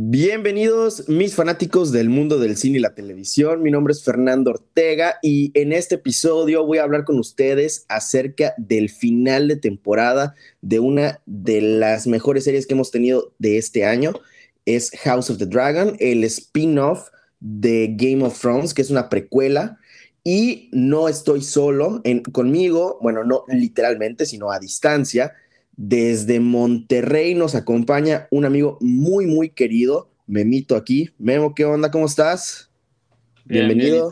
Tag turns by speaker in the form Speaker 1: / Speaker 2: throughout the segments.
Speaker 1: Bienvenidos mis fanáticos del mundo del cine y la televisión. Mi nombre es Fernando Ortega y en este episodio voy a hablar con ustedes acerca del final de temporada de una de las mejores series que hemos tenido de este año. Es House of the Dragon, el spin-off de Game of Thrones, que es una precuela. Y no estoy solo en, conmigo, bueno, no literalmente, sino a distancia desde Monterrey nos acompaña un amigo muy, muy querido, Memito aquí. Memo, ¿qué onda? ¿Cómo estás? bienvenido.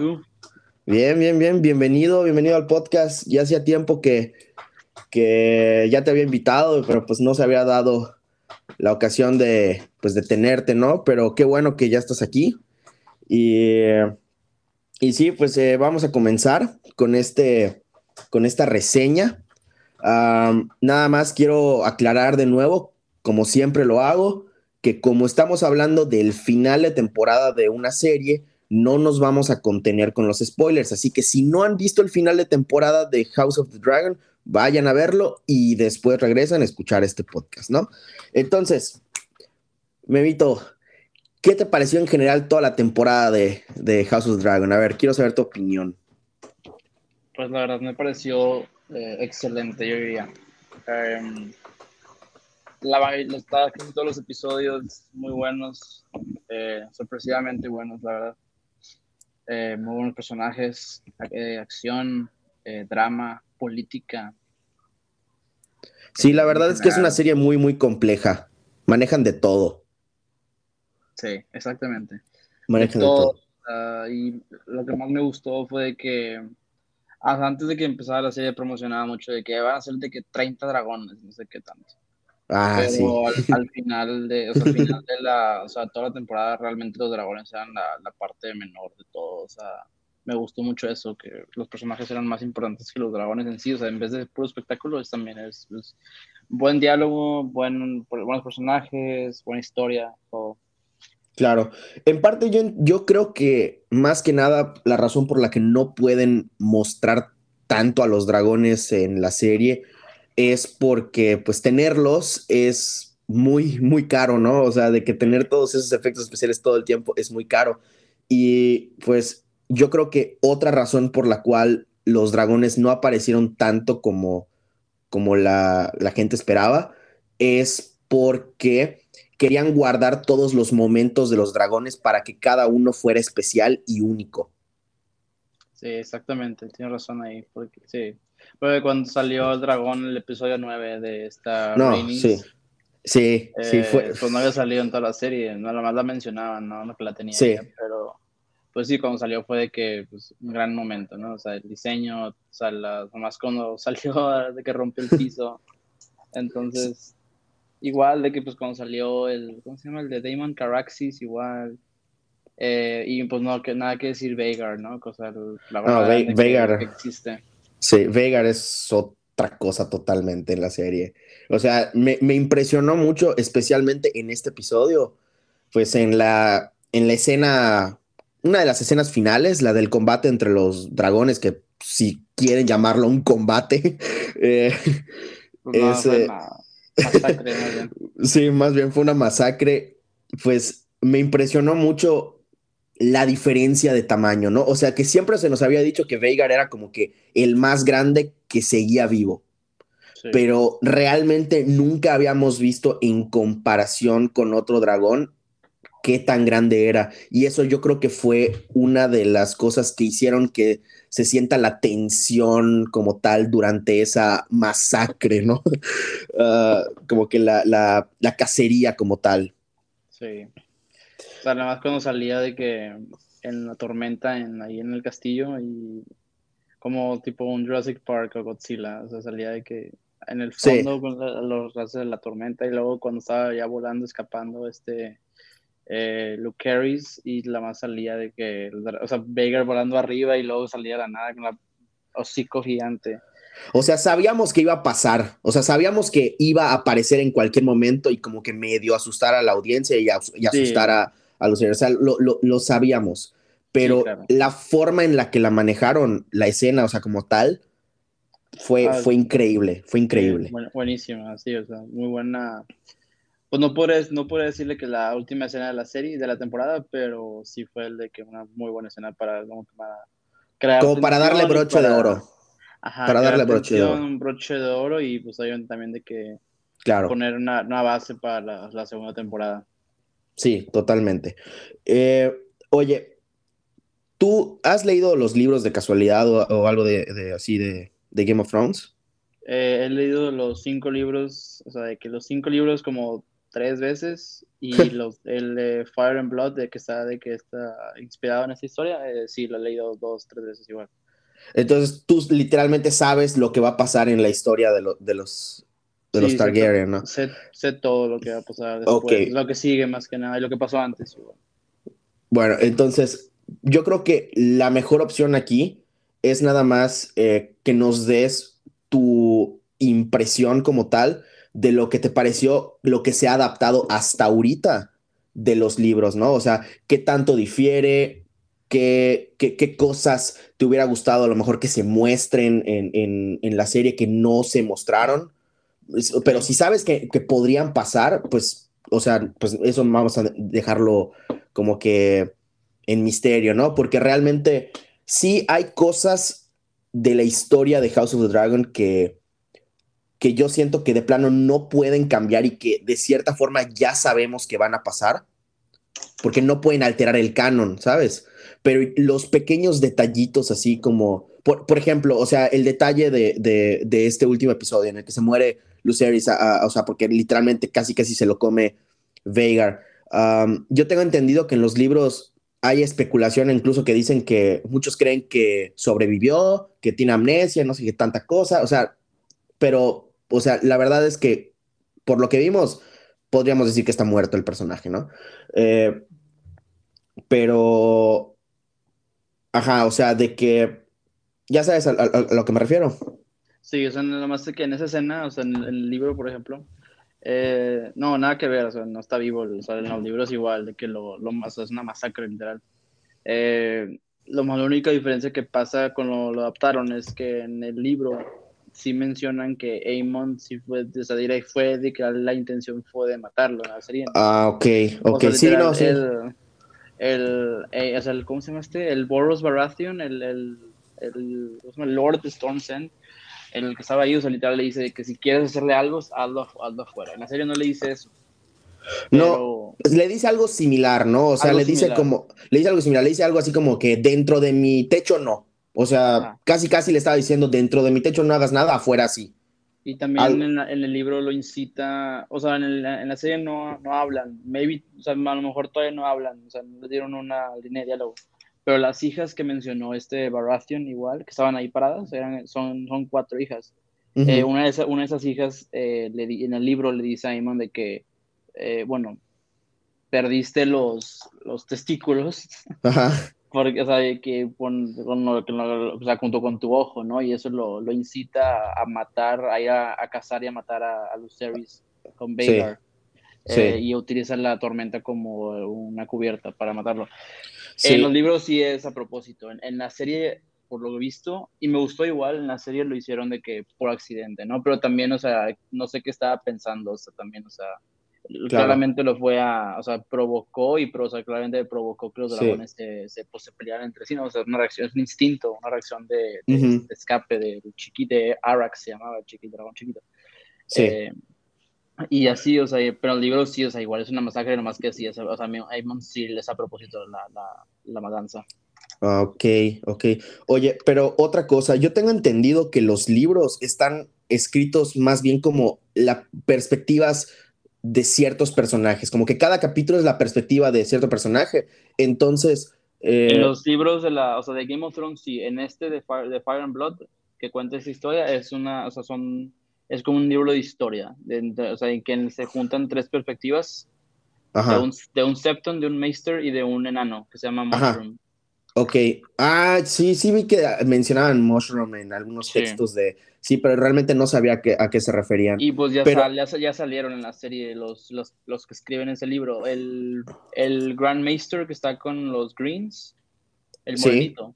Speaker 1: Bien, bien, bien, bienvenido, bienvenido al podcast. Ya hacía tiempo que, que ya te había invitado, pero pues no se había dado la ocasión de, pues, de tenerte, ¿no? Pero qué bueno que ya estás aquí. Y, y sí, pues eh, vamos a comenzar con, este, con esta reseña nada más quiero aclarar de nuevo, como siempre lo hago, que como estamos hablando del final de temporada de una serie, no nos vamos a contener con los spoilers. Así que si no han visto el final de temporada de House of the Dragon, vayan a verlo y después regresan a escuchar este podcast, ¿no? Entonces, Memito, ¿qué te pareció en general toda la temporada de, de House of the Dragon? A ver, quiero saber tu opinión.
Speaker 2: Pues la verdad me pareció eh, excelente, yo diría. Eh, la, estaba en todos los episodios muy buenos, eh, sorpresivamente buenos, la verdad. Eh, muy buenos personajes, acción, drama, política.
Speaker 1: Sí, la verdad es que es una serie muy, muy compleja. Manejan de todo.
Speaker 2: Sí, exactamente. Manejan de todo. Y lo que más me gustó fue que antes de que empezara la serie promocionaba mucho de que van a ser de que 30 dragones, no sé qué tanto. Ah, Pero sí. al, final de, o sea, al final de la, o sea, toda la temporada realmente los dragones eran la, la, parte menor de todo, o sea, me gustó mucho eso, que los personajes eran más importantes que los dragones en sí, o sea, en vez de puro espectáculo, es también es, buen diálogo, buen, buenos personajes, buena historia, todo.
Speaker 1: Claro, en parte yo, creo que más que nada la razón por la que no pueden mostrar tanto a los dragones en la serie es porque pues tenerlos es muy, muy caro, ¿no? O sea, de que tener todos esos efectos especiales todo el tiempo es muy caro. Y pues yo creo que otra razón por la cual los dragones no aparecieron tanto como, como la, la gente esperaba es porque querían guardar todos los momentos de los dragones para que cada uno fuera especial y único.
Speaker 2: Sí, exactamente, tiene razón ahí, porque sí. Porque cuando salió el dragón el episodio 9 de esta
Speaker 1: No, sí. Sí, sí fue.
Speaker 2: Eh, pues no había salido en toda la serie, nada más la mencionaban, no, no que la tenía. Sí. pero pues sí, cuando salió fue de que, pues, un gran momento, ¿no? O sea, el diseño, o sea, nomás cuando salió de que rompió el piso. Entonces, igual de que pues cuando salió el, ¿cómo se llama? El de Damon Caraxis, igual. Eh, y pues no, que nada que decir Vegar, ¿no? Cosa,
Speaker 1: la verdad no, Vegar. existe. Sí, Vegar es otra cosa totalmente en la serie. O sea, me, me, impresionó mucho, especialmente en este episodio, pues en la, en la escena, una de las escenas finales, la del combate entre los dragones, que si quieren llamarlo un combate, eh,
Speaker 2: pues es, Masacre, más bien.
Speaker 1: sí, más bien fue una masacre. Pues me impresionó mucho la diferencia de tamaño, ¿no? O sea, que siempre se nos había dicho que Veigar era como que el más grande que seguía vivo. Pero realmente nunca habíamos visto en comparación con otro dragón qué tan grande era. Y eso yo creo que fue una de las cosas que hicieron que se sienta la tensión como tal durante esa masacre, ¿no? Ah, como que la, la, la, cacería como tal.
Speaker 2: Sí. O sea, nada más cuando salía de que en la tormenta en, ahí en el castillo y como tipo un Jurassic Park o Godzilla, o sea, salía de que en el fondo con los rastros de la tormenta y luego cuando estaba ya volando, escapando, este eh, Luke Carries y la más salía de que, o sea, Baker volando arriba y luego salía la nada con la hocico gigante.
Speaker 1: O sea, sabíamos que iba a pasar, o sea, sabíamos que iba a aparecer en cualquier momento y como que medio asustar a la audiencia y, asustar a, los o sea, lo, lo, sabíamos, pero la forma en la que la manejaron, la escena, o sea, como tal, fue, ah, fue increíble, fue increíble.
Speaker 2: buenísima, sí, o sea, muy buena Pues no puedo, no puedo decirle que la última escena de la serie, de la temporada, pero sí fue el de que una muy buena escena para, para
Speaker 1: crear. Como para darle broche de oro.
Speaker 2: Ajá, para darle broche de oro. Un broche de oro y pues hay también de que claro. poner una, una base para la, segunda temporada.
Speaker 1: Sí, totalmente. Eh, oye, ¿tú has leído los libros de casualidad o, algo de, así de, de, Game of Thrones?
Speaker 2: Eh, he leído los cinco libros, o sea, de que los cinco libros como tres veces y los, el de Fire and Blood, de que está, de que está inspirado en esta historia, eh, sí, lo he leído dos, tres veces igual.
Speaker 1: Entonces tú literalmente sabes lo que va a pasar en la historia de, de los de los Targaryen, ¿no?
Speaker 2: Sé, sé, todo lo que va a pasar después, lo que sigue más que nada y lo que pasó antes. Igual.
Speaker 1: Bueno, entonces yo creo que la mejor opción aquí es nada más eh, que nos des tu impresión como tal de lo que te pareció, lo que se ha adaptado hasta ahorita de los libros, ¿no? O sea, qué tanto difiere, qué, qué, cosas te hubiera gustado a lo mejor que se muestren en, en, la serie que no se mostraron. Pero si sabes que, que, podrían pasar, pues, o sea, pues eso vamos a dejarlo como que en misterio, ¿no? Porque realmente sí hay cosas de la historia de House of the Dragon que, que yo siento que de plano no pueden cambiar y que de cierta forma ya sabemos que van a pasar, porque no pueden alterar el canon, ¿sabes? Pero los pequeños detallitos así como, por, por ejemplo, o sea, el detalle de, de, de, este último episodio en el que se muere Lucerys, o sea, porque literalmente casi casi se lo come Veigar. yo tengo entendido que en los libros hay especulación incluso que dicen que muchos creen que sobrevivió, que tiene amnesia, no sé qué tanta cosa, o sea, pero, o sea, la verdad es que por lo que vimos, podríamos decir que está muerto el personaje, ¿no? Eh, pero, ajá, o sea, de que, ya sabes a, lo que me refiero.
Speaker 2: Sí, o sea, nada más que en esa escena, o sea, en el libro, por ejemplo, eh, no, nada que ver, o sea, no está vivo, o sea, en los libros igual, de que lo, lo es una masacre literal. Eh, lo la única diferencia que pasa con lo, lo, adaptaron es que en el libro sí mencionan que Amon sí fue, de esa fue de que la intención fue de matarlo en la serie.
Speaker 1: Ah, ok, ok, sí, no, sí.
Speaker 2: El, el, eh, o sea, el, ¿cómo se llama este? El Boros Baratheon, el, el, el, el Lord de Storm's End, el que estaba ahí, o sea, literal le dice que si quieres hacerle algo, hazlo, hazlo afuera. En la serie no le dice eso.
Speaker 1: No, le dice algo similar, ¿no? O sea, le dice como, le dice algo similar, le dice algo así como que dentro de mi techo no. O sea, casi casi le estaba diciendo dentro de mi techo no hagas nada, afuera sí.
Speaker 2: Y también en, el libro lo incita, o sea, en, en la serie no, no, hablan, maybe, o sea, a lo mejor todavía no hablan, o sea, no le dieron una línea de diálogo. Pero las hijas que mencionó este Baratheon igual, que estaban ahí paradas, eran, son, son cuatro hijas. Eh, una, de una, de esas hijas eh, le en el libro le dice a Aemon de que, eh, bueno, perdiste los, los testículos, porque, o sea, que, con, o sea, junto con tu ojo, ¿no? Y eso lo, lo incita a matar, a ir a, cazar y a matar a, a Lucerys con Vhagar. y utiliza la tormenta como una cubierta para matarlo. En los libros sí es a propósito. En, la serie, por lo visto, y me gustó igual, en la serie lo hicieron de que por accidente, ¿no? Pero también, o sea, no sé qué estaba pensando, o sea, también, o sea, claramente lo fue a, o sea, provocó y, pero, o sea, claramente provocó que los dragones se, se, pues, se, pelearan entre sí, ¿no? O sea, una reacción, es un instinto, una reacción de, escape de chiquito, de Arax se llamaba, chiquito, dragón chiquito. Sí. Eh, y así, o sea, pero el libro sí, o sea, igual es una masacre, nomás que sí, o sea, Aemon sí les a propósito la, la, la matanza.
Speaker 1: Ah, ok, ok. Oye, pero otra cosa, yo tengo entendido que los libros están escritos más bien como las perspectivas de ciertos personajes, como que cada capítulo es la perspectiva de cierto personaje. Entonces...
Speaker 2: Eh, en los libros de la, o sea, de Game of Thrones, sí, en este de Fire, de Fire and Blood, que cuenta esa historia, es una, o sea, son es como un libro de historia, o sea, en que se juntan tres perspectivas de un, de un, Septon, de un Meister y de un enano que se llama Mushroom.
Speaker 1: Ok, ah, sí, sí vi que mencionaban Mushroom en algunos textos de... Sí, pero realmente no sabía que, a qué se referían.
Speaker 2: Y pues ya, ya, salieron en la serie los, los, los, que escriben ese libro. El, el Grand Maester que está con los Greens, el morenito.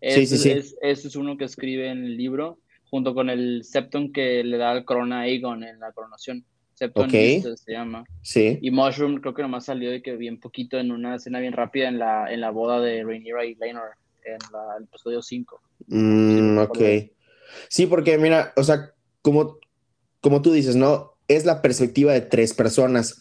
Speaker 2: Sí. sí, sí, ese es uno que escribe en el libro junto con el Septon que le da el corona a Aegon en la coronación. Septon se llama.
Speaker 1: Sí.
Speaker 2: Y Mushroom creo que nomás salió de que bien poquito en una escena bien rápida en la, en la boda de Rhaenyra y Laenor en el episodio 5.
Speaker 1: Mm, ok. Sí, porque mira, o sea, como, como tú dices, ¿no? Es la perspectiva de tres personas.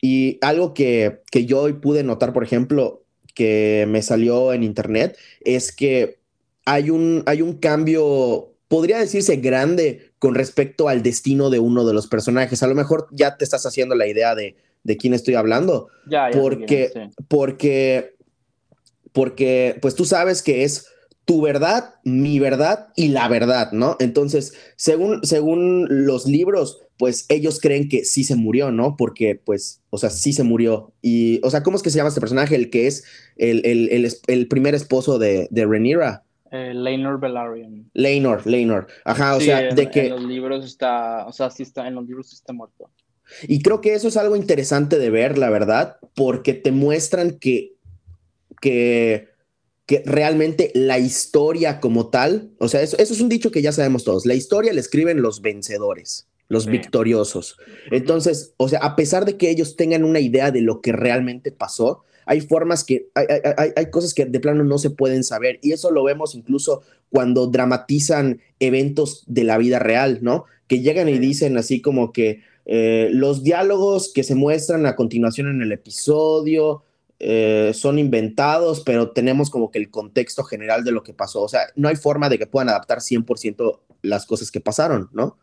Speaker 1: Y algo que, que yo hoy pude notar, por ejemplo, que me salió en internet, es que hay un, hay un cambio, podría decirse grande con respecto al destino de uno de los personajes. A lo mejor ya te estás haciendo la idea de, de quién estoy hablando.
Speaker 2: Ya,
Speaker 1: ya porque, porque, porque, pues tú sabes que es tu verdad, mi verdad y la verdad, ¿no? Entonces, según, según los libros, pues ellos creen que sí se murió, ¿no? Porque, pues, o sea, sí se murió. Y, o sea, ¿cómo es que se llama este personaje? El que es el, el, el, primer esposo de, de Rhaenyra.
Speaker 2: Eh, Laenor Velaryon.
Speaker 1: Laenor, Laenor. Ajá, o sea, de que...
Speaker 2: En los libros está, o sea, sí está, en los libros está muerto.
Speaker 1: Y creo que eso es algo interesante de ver, la verdad, porque te muestran que, que que realmente la historia como tal, o sea, eso, eso, es un dicho que ya sabemos todos, la historia la escriben los vencedores, los victoriosos. Entonces, o sea, a pesar de que ellos tengan una idea de lo que realmente pasó, hay formas que, hay, hay, hay, cosas que de plano no se pueden saber y eso lo vemos incluso cuando dramatizan eventos de la vida real, ¿no? Que llegan y dicen así como que eh, los diálogos que se muestran a continuación en el episodio, eh, son inventados, pero tenemos como que el contexto general de lo que pasó. O sea, no hay forma de que puedan adaptar 100% las cosas que pasaron, ¿no?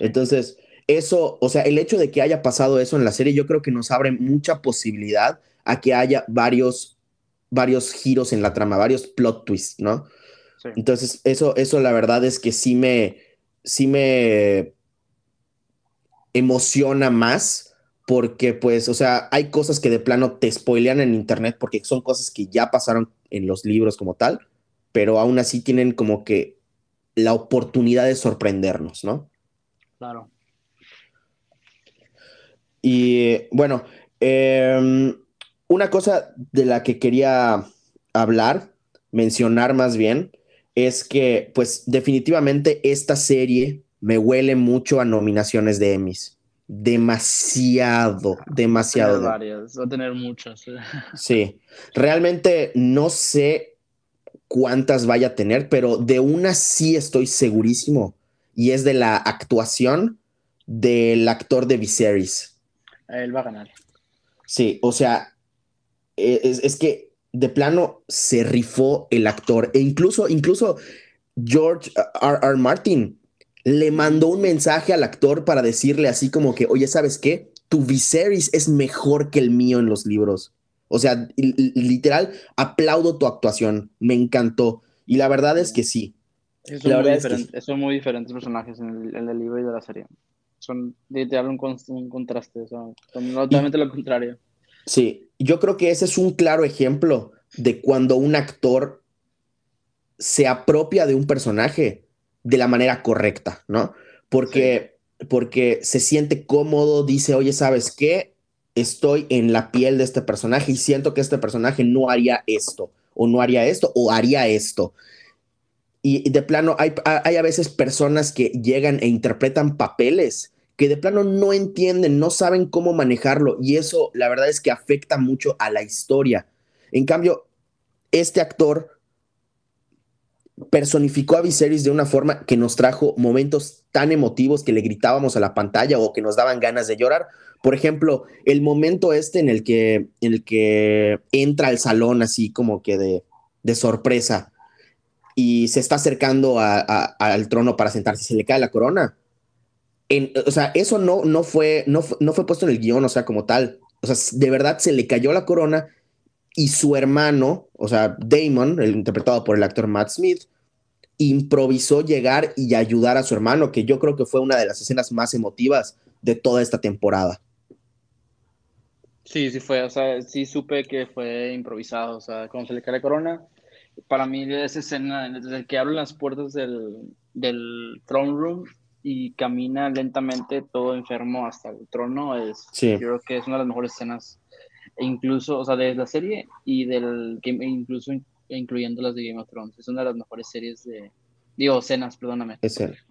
Speaker 1: Entonces, eso, o sea, el hecho de que haya pasado eso en la serie, yo creo que nos abre mucha posibilidad a que haya varios, varios giros en la trama, varios plot twists, ¿no? Entonces, eso, eso la verdad es que sí me, sí me emociona más porque pues, o sea, hay cosas que de plano te spoilean en internet porque son cosas que ya pasaron en los libros como tal, pero aún así tienen como que la oportunidad de sorprendernos, ¿no?
Speaker 2: Claro.
Speaker 1: Y bueno, em, una cosa de la que quería hablar, mencionar más bien, es que pues definitivamente esta serie me huele mucho a nominaciones de Emmys demasiado, demasiado.
Speaker 2: Va a tener varias, va a tener muchas.
Speaker 1: Sí, realmente no sé cuántas vaya a tener, pero de una sí estoy segurísimo y es de la actuación del actor de Viserys.
Speaker 2: Él va a ganar.
Speaker 1: Sí, o sea, e, es, que de plano se rifó el actor e incluso, incluso George R. R. Martin le mandó un mensaje al actor para decirle así como que, oye, ¿sabes qué? Tu Viserys es mejor que el mío en los libros. O sea, literal, aplaudo tu actuación, me encantó. Y la verdad es que sí.
Speaker 2: Son, muy, diferentes, son muy diferentes personajes en el, libro y de la serie. Son literal un, un contraste, son, totalmente lo contrario.
Speaker 1: Sí, yo creo que ese es un claro ejemplo de cuando un actor se apropia de un personaje de la manera correcta, ¿no? Porque, porque se siente cómodo, dice, oye, ¿sabes qué? Estoy en la piel de este personaje y siento que este personaje no haría esto, o no haría esto, o haría esto. Y, de plano, hay, hay a veces personas que llegan e interpretan papeles que de plano no entienden, no saben cómo manejarlo y eso la verdad es que afecta mucho a la historia. En cambio, este actor personificó a Viserys de una forma que nos trajo momentos tan emotivos que le gritábamos a la pantalla o que nos daban ganas de llorar. Por ejemplo, el momento este en el que, en el que entra al salón así como que de, sorpresa y se está acercando al trono para sentarse y se le cae la corona. O sea, eso no, no, fue, no, no fue puesto en el guion, o sea, como tal. O sea, de verdad se le cayó la corona y su hermano, o sea, Damon, el interpretado por el actor Matt Smith, improvisó llegar y ayudar a su hermano, que yo creo que fue una de las escenas más emotivas de toda esta temporada.
Speaker 2: Sí, sí fue, o sea, sí supe que fue improvisado, o sea, cuando se le cae la corona, para mí esa escena, desde que abren las puertas del, del throne room y camina lentamente todo enfermo hasta el trono, es, yo creo que es una de las mejores escenas e incluso, o sea, de la serie y del game, incluso incluyendo las de Game of Thrones. Es una de las mejores series de, digo, escenas, perdóname.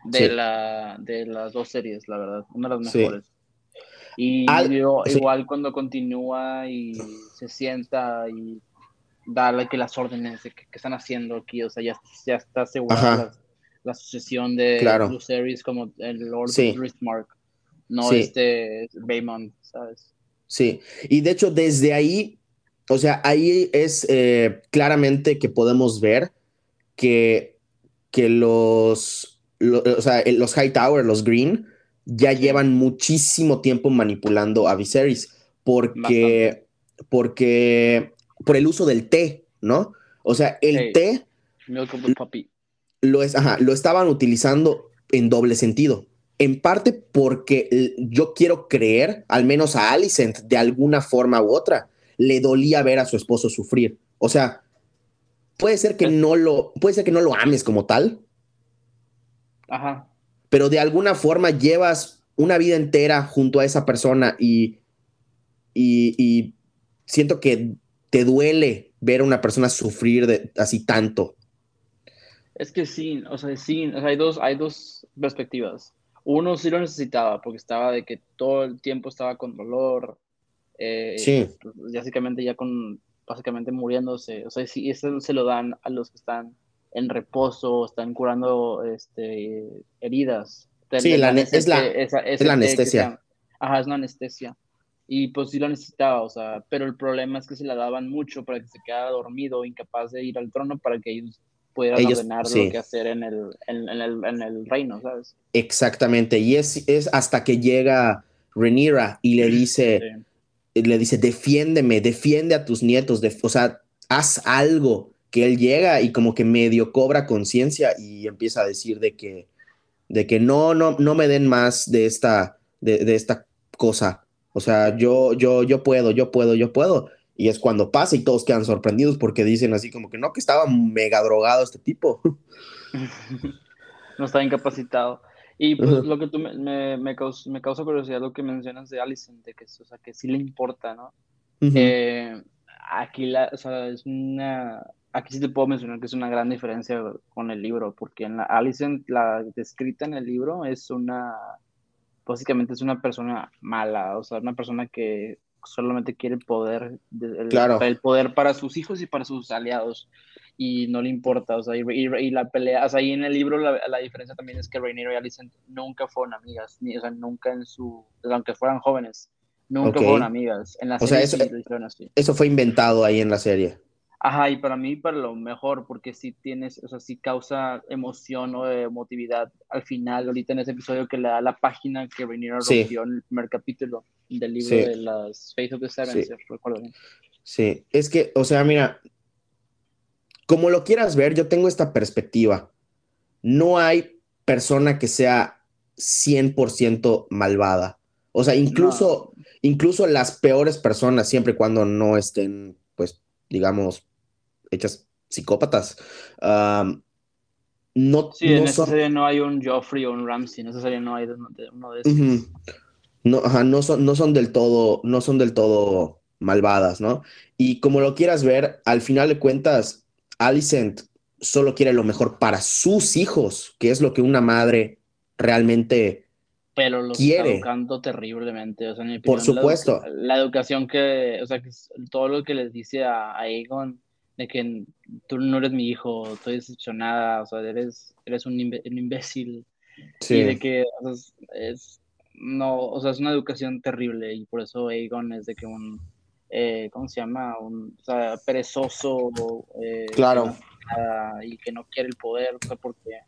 Speaker 2: De, la, de las dos series, la verdad, una de las mejores. Y igual cuando continúa y se sienta y darle que las órdenes de que, están haciendo aquí, o sea, ya, ya está asegurada la, sucesión de
Speaker 1: claro.
Speaker 2: Series como el Lord sí. Mark, no este Baymont, ¿sabes?
Speaker 1: Sí, y de hecho desde ahí, o sea, ahí es eh, claramente que podemos ver que, que los, o sea, los Hightower, los Green, ya llevan muchísimo tiempo manipulando a Viserys porque, porque por el uso del té, ¿no? O sea, el té lo, es, ajá, lo estaban utilizando en doble sentido. En parte porque yo quiero creer, al menos a Alicent, de alguna forma u otra, le dolía ver a su esposo sufrir. O sea, puede ser que no lo, puede ser que no lo ames como tal.
Speaker 2: Ajá
Speaker 1: pero de alguna forma llevas una vida entera junto a esa persona y, y, siento que te duele ver a una persona sufrir de, así tanto.
Speaker 2: Es que sí, o sea, sí, hay, dos, hay dos perspectivas. Uno sí lo necesitaba porque estaba de que todo el tiempo estaba con dolor. Eh, sí. Pues, básicamente ya con, básicamente muriéndose. O sea, sí, eso se lo dan a los que están en reposo, están curando este, heridas.
Speaker 1: Sí, la, es, la, es la anestesia.
Speaker 2: ajá, es una anestesia. Y pues sí lo necesitaba, o sea, pero el problema es que se la daban mucho para que se quedara dormido, incapaz de ir al trono para que ellos pudieran ordenar lo que hacer en el, en, el, en el reino, ¿sabes?
Speaker 1: Exactamente, y es, es hasta que llega Rhaenyra y le dice, le dice, defiéndeme, defiende a tus nietos, o sea, haz algo que él llega y como que medio cobra conciencia y empieza a decir de que, de que no, no, no me den más de esta, de, esta cosa. O sea, yo, yo, yo puedo, yo puedo, yo puedo. Y es cuando pasa y todos quedan sorprendidos porque dicen así como que no, que estaba mega drogado este tipo.
Speaker 2: no estaba incapacitado. Y pues lo que tú me, me, causa, curiosidad lo que mencionas de Alison, de que, o sea, que sí le importa, ¿no? Eh, aquí la, o sea, es una, aquí sí te puedo mencionar que es una gran diferencia con el libro, porque en la Alicent, la descrita en el libro, es una, básicamente es una persona mala, o sea, una persona que solamente quiere poder, el,
Speaker 1: claro.
Speaker 2: el poder para sus hijos y para sus aliados, y no le importa, o sea, y, la pelea, o sea, ahí en el libro la, la diferencia también es que Rainier y Alicent nunca fueron amigas, ni, o sea, nunca en su, aunque fueran jóvenes, nunca fueron amigas. En la
Speaker 1: o sea, eso, eso fue inventado ahí en la serie.
Speaker 2: Ajá, y para mí, para lo mejor, porque si tienes, o sea, si causa emoción o emotividad al final, ahorita en ese episodio que le da la página que Rhaenyra rompió en el primer capítulo del libro de las Faith of the Seven, sí. recuerdo
Speaker 1: Sí, es que, o sea, mira, como lo quieras ver, yo tengo esta perspectiva. No hay persona que sea 100% malvada. O sea, incluso, incluso las peores personas, siempre y cuando no estén, pues, digamos, hechas psicópatas. no,
Speaker 2: sí, en esa serie no hay un Joffrey o un Ramsey, en esa serie no hay uno de esos.
Speaker 1: no, no, son, no son del todo, no son del todo malvadas, ¿no? Y como lo quieras ver, al final de cuentas, Alicent solo quiere lo mejor para sus hijos, que es lo que una madre realmente
Speaker 2: pero los quiere. está educando terriblemente. O sea,
Speaker 1: Por supuesto.
Speaker 2: La, educación que, o sea, que todo lo que les dice a, a Aegon de que tú no eres mi hijo, estoy decepcionada, o sea, eres, eres un, imbécil. Sí. Y de que es, no, o sea, es una educación terrible y por eso Aegon es de que un, eh, ¿cómo se llama? Un o sea, perezoso. Eh,
Speaker 1: claro.
Speaker 2: y que no quiere el poder, o sea, porque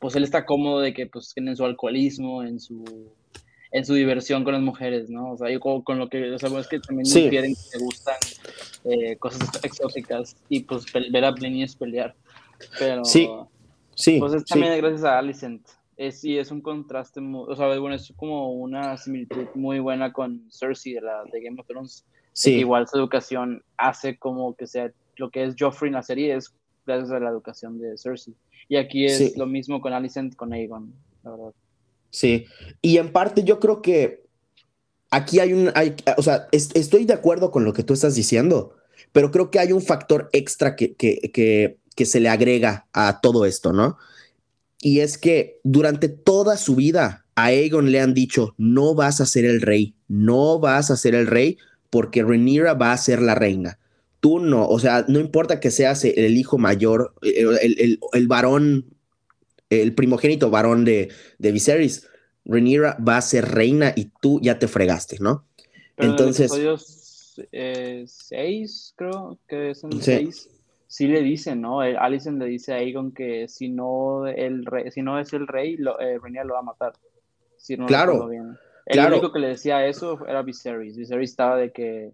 Speaker 2: pues él está cómodo de que, pues, en su alcoholismo, en su en su diversión con las mujeres, ¿no? O sea, yo con, lo que, o sea, es que también sí. quieren que te gustan eh, cosas exóticas y pues ver a es pelear. Pero,
Speaker 1: sí, sí.
Speaker 2: Pues es también gracias a Alicent. Es, sí, es un contraste, muy, o sea, bueno, es como una similitud muy buena con Cersei de, la, de Game of Thrones. Sí. igual su educación hace como que sea lo que es Joffrey en la serie es gracias a la educación de Cersei. Y aquí es lo mismo con Alicent, con Aegon, la verdad.
Speaker 1: Sí, y en parte yo creo que aquí hay un, hay, o sea, estoy de acuerdo con lo que tú estás diciendo, pero creo que hay un factor extra que, que, que, se le agrega a todo esto, ¿no? Y es que durante toda su vida, a Aegon le han dicho, no vas a ser el rey, no vas a ser el rey porque Rhaenyra va a ser la reina. Tú no, o sea, no importa que seas el hijo mayor, el, varón, el primogénito varón de, de Viserys, Rhaenyra va a ser reina y tú ya te fregaste, ¿no? Entonces...
Speaker 2: Eh, seis, creo que son seis sí le dicen, ¿no? El, Alicent le dice a Aegon que si no, el si no es el rey, lo, eh, lo va a matar.
Speaker 1: claro.
Speaker 2: El único que le decía eso era Viserys. Viserys estaba de que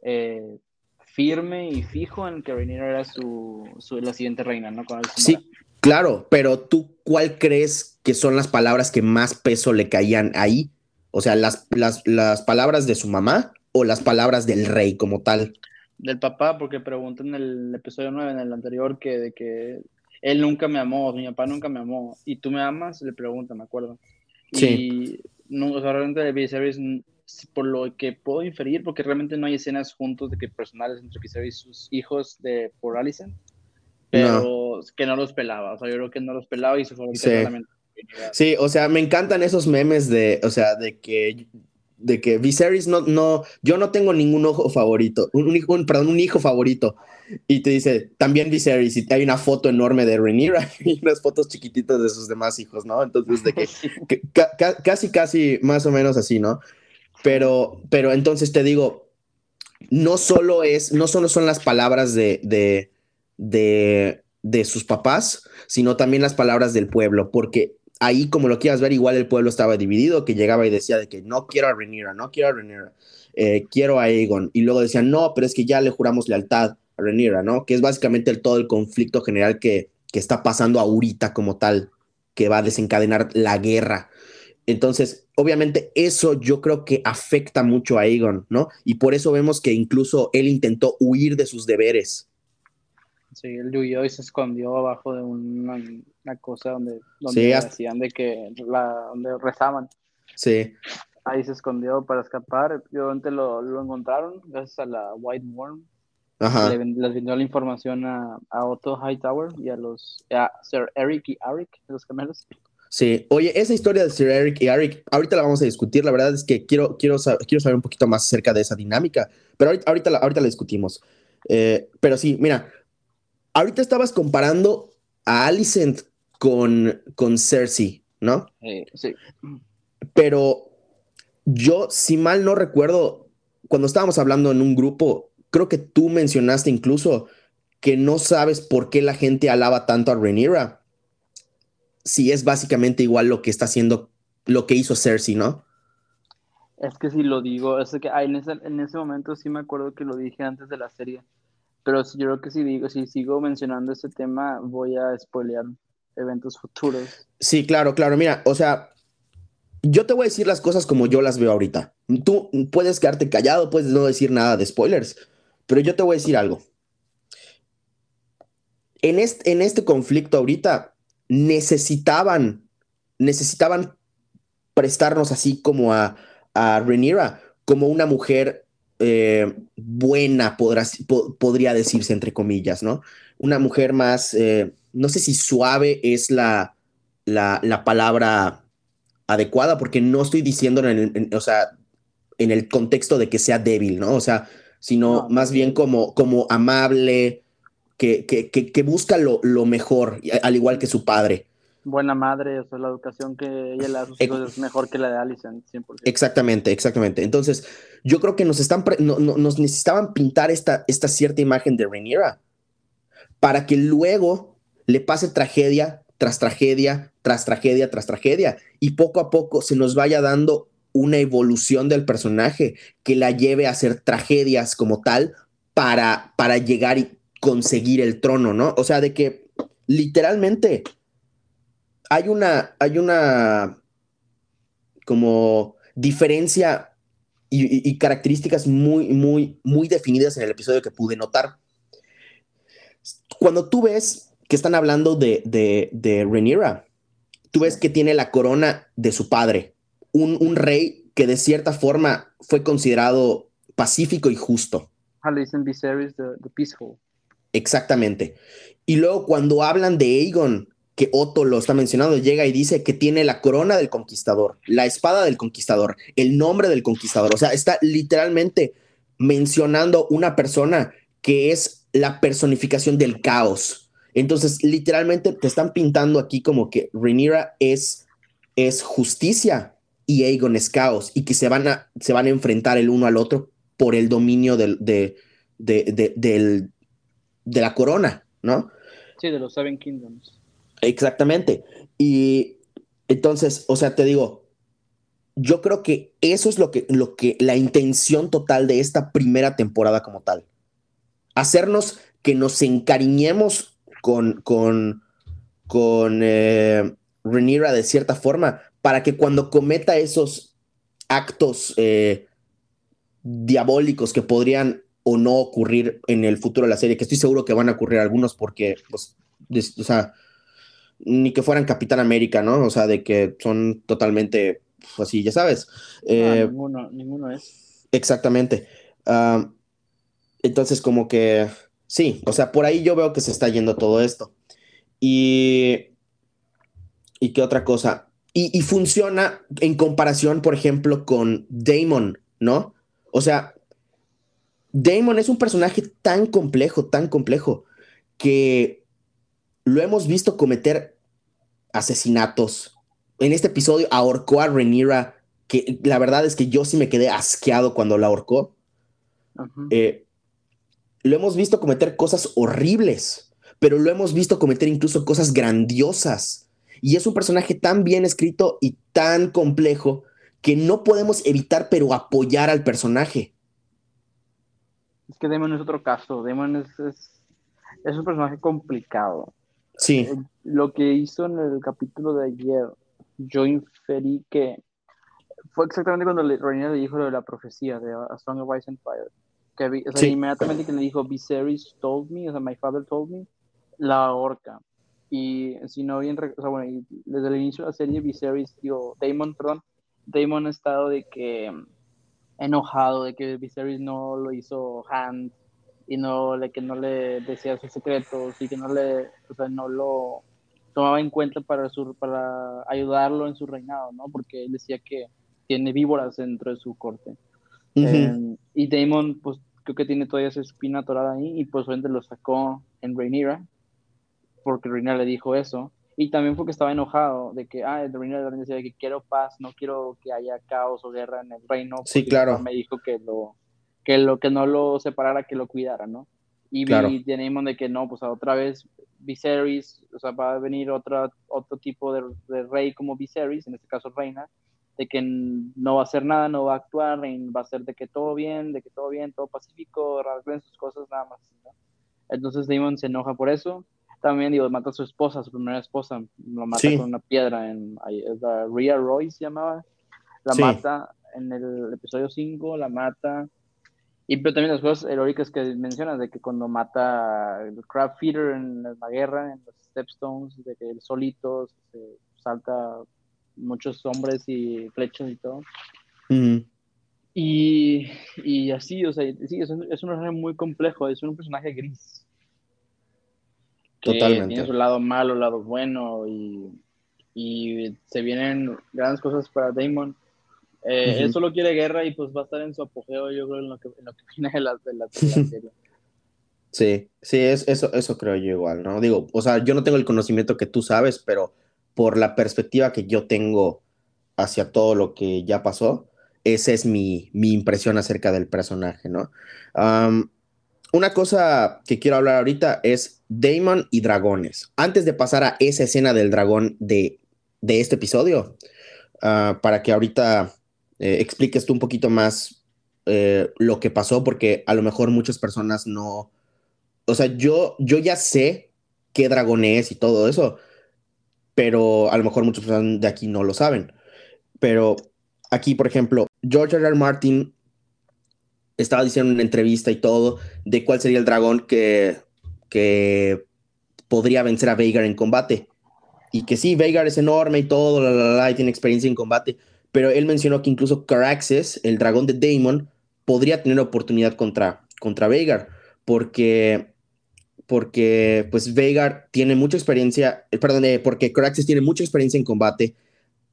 Speaker 2: eh, firme y fijo en que Rhaenyra era su, la siguiente reina, ¿no?
Speaker 1: sí, claro, pero tú, ¿cuál crees que son las palabras que más peso le caían ahí? O sea, las, las, las palabras de su mamá o las palabras del rey como tal
Speaker 2: del papá, porque preguntó en el episodio 9, en el anterior, que de que él nunca me amó, mi papá nunca me amó, y tú me amas, le pregunta, me acuerdo. Sí. Y no, o sea, realmente de Series, por lo que puedo inferir, porque realmente no hay escenas juntos de que personales entre Viserys y sus hijos de por Alicent, pero que no los pelaba, o sea, yo creo que no los pelaba y su favorito
Speaker 1: sí. Sí, o sea, me encantan esos memes de, o sea, de que de que Viserys no, no, yo no tengo ningún ojo favorito, un, un, perdón, un hijo favorito. Y te dice, también Viserys, y hay una foto enorme de Rhaenyra y unas fotos chiquititas de sus demás hijos, ¿no? Entonces, de que, casi, casi más o menos así, ¿no? Pero, pero entonces te digo, no solo es, no solo son las palabras de, de, de, de sus papás, sino también las palabras del pueblo, porque ahí, como lo quieras ver, igual el pueblo estaba dividido, que llegaba y decía de que no quiero a Rhaenyra, no quiero a Rhaenyra, eh, quiero a Aegon. Y luego decían, no, pero es que ya le juramos lealtad a Rhaenyra, ¿no? Que es básicamente el, todo el conflicto general que, que está pasando ahorita como tal, que va a desencadenar la guerra. Entonces, obviamente eso yo creo que afecta mucho a Aegon, ¿no? Y por eso vemos que incluso él intentó huir de sus deberes.
Speaker 2: Sí, él huyó y se escondió abajo de una, una cosa donde, donde decían de que la, donde rezaban.
Speaker 1: Sí.
Speaker 2: Ahí se escondió para escapar. Y obviamente lo, lo encontraron gracias a la White Worm. Ajá. Le, les vendió la información a, a, Otto Hightower y a los a Sir Eric y Eric, los gemelos.
Speaker 1: Sí, oye, esa historia de Sir Eric y Eric, ahorita la vamos a discutir. La verdad es que quiero, quiero, quiero saber un poquito más acerca de esa dinámica, pero ahorita, ahorita, la, ahorita la discutimos. Eh, pero sí, mira, ahorita estabas comparando a Alicent con, con Cersei, ¿no?
Speaker 2: sí.
Speaker 1: Pero yo, si mal no recuerdo, cuando estábamos hablando en un grupo, creo que tú mencionaste incluso que no sabes por qué la gente alaba tanto a Rhaenyra. Si es básicamente igual lo que está haciendo, lo que hizo Cersei, ¿no?
Speaker 2: Es que si lo digo, es que en, ese, en ese momento sí me acuerdo que lo dije antes de la serie. Pero yo creo que si digo, si sigo mencionando ese tema, voy a spoilear eventos futuros.
Speaker 1: Sí, claro, claro. Mira, o sea, yo te voy a decir las cosas como yo las veo ahorita. Tú puedes quedarte callado, puedes no decir nada de spoilers, pero yo te voy a decir algo. En este, en este conflicto ahorita necesitaban, necesitaban prestarnos así como a, a Rhaenyra, como una mujer eh, buena, podría decirse, entre comillas, ¿no? Una mujer más, eh, no sé si suave es la, la, palabra adecuada, porque no estoy diciendo en el, o sea, en el contexto de que sea débil, ¿no? O sea, sino más bien como, como amable, que, que, que, busca lo, lo, mejor, al igual que su padre
Speaker 2: buena madre, o sea, la educación que ella le da a sus hijos es mejor que la de 100%.
Speaker 1: Exactamente, exactamente. Entonces, yo creo que nos están, nos necesitaban pintar esta, esta cierta imagen de Rhaenyra para que luego le pase tragedia tras tragedia, tras tragedia, tras tragedia, y poco a poco se nos vaya dando una evolución del personaje que la lleve a hacer tragedias como tal para, para llegar y conseguir el trono, ¿no? O sea, de que literalmente hay una, hay una como diferencia y, características muy, muy, muy definidas en el episodio que pude notar. Cuando tú ves que están hablando de, de, de Rhaenyra, tú ves que tiene la corona de su padre, un, un rey que de cierta forma fue considerado pacífico y justo.
Speaker 2: Viserys the, the peaceful.
Speaker 1: Exactamente. Y luego cuando hablan de Aegon, que Otto lo está mencionando, llega y dice que tiene la corona del conquistador, la espada del conquistador, el nombre del conquistador. O sea, está literalmente mencionando una persona que es la personificación del caos. Entonces, literalmente te están pintando aquí como que Rhaenyra es, es justicia y Aegon es caos y que se van a, se van a enfrentar el uno al otro por el dominio del, de, de la corona, ¿no?
Speaker 2: Sí, de los Seven Kingdoms.
Speaker 1: Exactamente. Y entonces, o sea, te digo, yo creo que eso es lo que, lo que, la intención total de esta primera temporada como tal. Hacernos que nos encariñemos con, con, con eh, de cierta forma, para que cuando cometa esos actos eh, diabólicos que podrían o no ocurrir en el futuro de la serie, que estoy seguro que van a ocurrir algunos porque, pues, o sea, ni que fueran Capitán América, ¿no? O sea, de que son totalmente pues, así, ya sabes.
Speaker 2: Eh, ninguno, ninguno es.
Speaker 1: Exactamente. Ah, entonces, como que sí, o sea, por ahí yo veo que se está yendo todo esto. Y. ¿Y qué otra cosa? Y, y funciona en comparación, por ejemplo, con Damon, ¿no? O sea, Damon es un personaje tan complejo, tan complejo, que lo hemos visto cometer asesinatos. En este episodio ahorcó a Rhaenyra, que la verdad es que yo sí me quedé asqueado cuando la ahorcó. Eh, lo hemos visto cometer cosas horribles, pero lo hemos visto cometer incluso cosas grandiosas. Y es un personaje tan bien escrito y tan complejo que no podemos evitar pero apoyar al personaje.
Speaker 2: Es que Demon es otro caso. Demon es, es un personaje complicado.
Speaker 1: Sí.
Speaker 2: Eh, lo que hizo en el capítulo de ayer, yo inferí que fue exactamente cuando le, le dijo lo de la profecía de A Song of Ice and Fire. Que o sea, inmediatamente que le dijo Viserys told me, o sea, my father told me, la horca. Y si no bien, o sea, bueno, desde el inicio de la serie, Viserys, digo, Damon, perdón, Damon ha estado de que enojado de que Viserys no lo hizo Hand y no le, que no le decía sus secretos y que no le, o sea, no lo tomaba en cuenta para, su, para ayudarlo en su reinado, ¿no? Porque él decía que tiene víboras dentro de su corte. Em, y Damon, pues creo que tiene todavía esa espina atorada ahí y pues obviamente lo sacó en Rhaenyra porque Rhaenyra le dijo eso. Y también porque estaba enojado de que, ah, Rhaenyra decía que quiero paz, no quiero que haya caos o guerra en el reino.
Speaker 1: Sí, claro.
Speaker 2: Me dijo que lo, que lo que no lo separara, que lo cuidara, ¿no? Y claro. tenemos de que no, pues otra vez Viserys, o sea, va a venir otra, otro tipo de, rey como Viserys, en este caso reina, de que no va a hacer nada, no va a actuar, va a ser de que todo bien, de que todo bien, todo pacífico, arreglen sus cosas, nada más. ¿no? Entonces Damon se enoja por eso. También, digo, mata a su esposa, su primera esposa, lo mata con una piedra, en, la Rhea Royce se llamaba, la mata en el episodio 5, la mata y pero también las cosas heroicas que mencionas, de que cuando mata el Crab Feeder en la guerra, en los Stepstones, de que él solito se salta muchos hombres y flechas y todo. y, y, así, o sea, sí, es un, es un, personaje muy complejo, es un personaje gris.
Speaker 1: Totalmente.
Speaker 2: Tiene su lado malo, lado bueno, y, y se vienen grandes cosas para Damon eh, Él solo quiere guerra y pues va a estar en su apogeo, yo creo, en lo que, en lo que viene de la, de la, serie.
Speaker 1: Sí, sí, es, eso, eso creo yo igual, ¿no? Digo, o sea, yo no tengo el conocimiento que tú sabes, pero por la perspectiva que yo tengo hacia todo lo que ya pasó, esa es mi, mi impresión acerca del personaje, ¿no? una cosa que quiero hablar ahorita es Damon y dragones. Antes de pasar a esa escena del dragón de, de este episodio, uh, para que ahorita eh, expliques tú un poquito más eh, lo que pasó, porque a lo mejor muchas personas no, o sea, yo, yo ya sé qué dragón es y todo eso, pero a lo mejor muchas personas de aquí no lo saben. Pero aquí, por ejemplo, George R. R. Martin estaba diciendo en una entrevista y todo de cuál sería el dragón que, que podría vencer a Veigar en combate. Y que sí, Veigar es enorme y todo, la, la, y tiene experiencia en combate, pero él mencionó que incluso Caraxes, el dragón de Daemon, podría tener oportunidad contra, contra Veigar, porque porque pues Veigar tiene mucha experiencia, eh, perdón, eh, porque Coraxis tiene mucha experiencia en combate,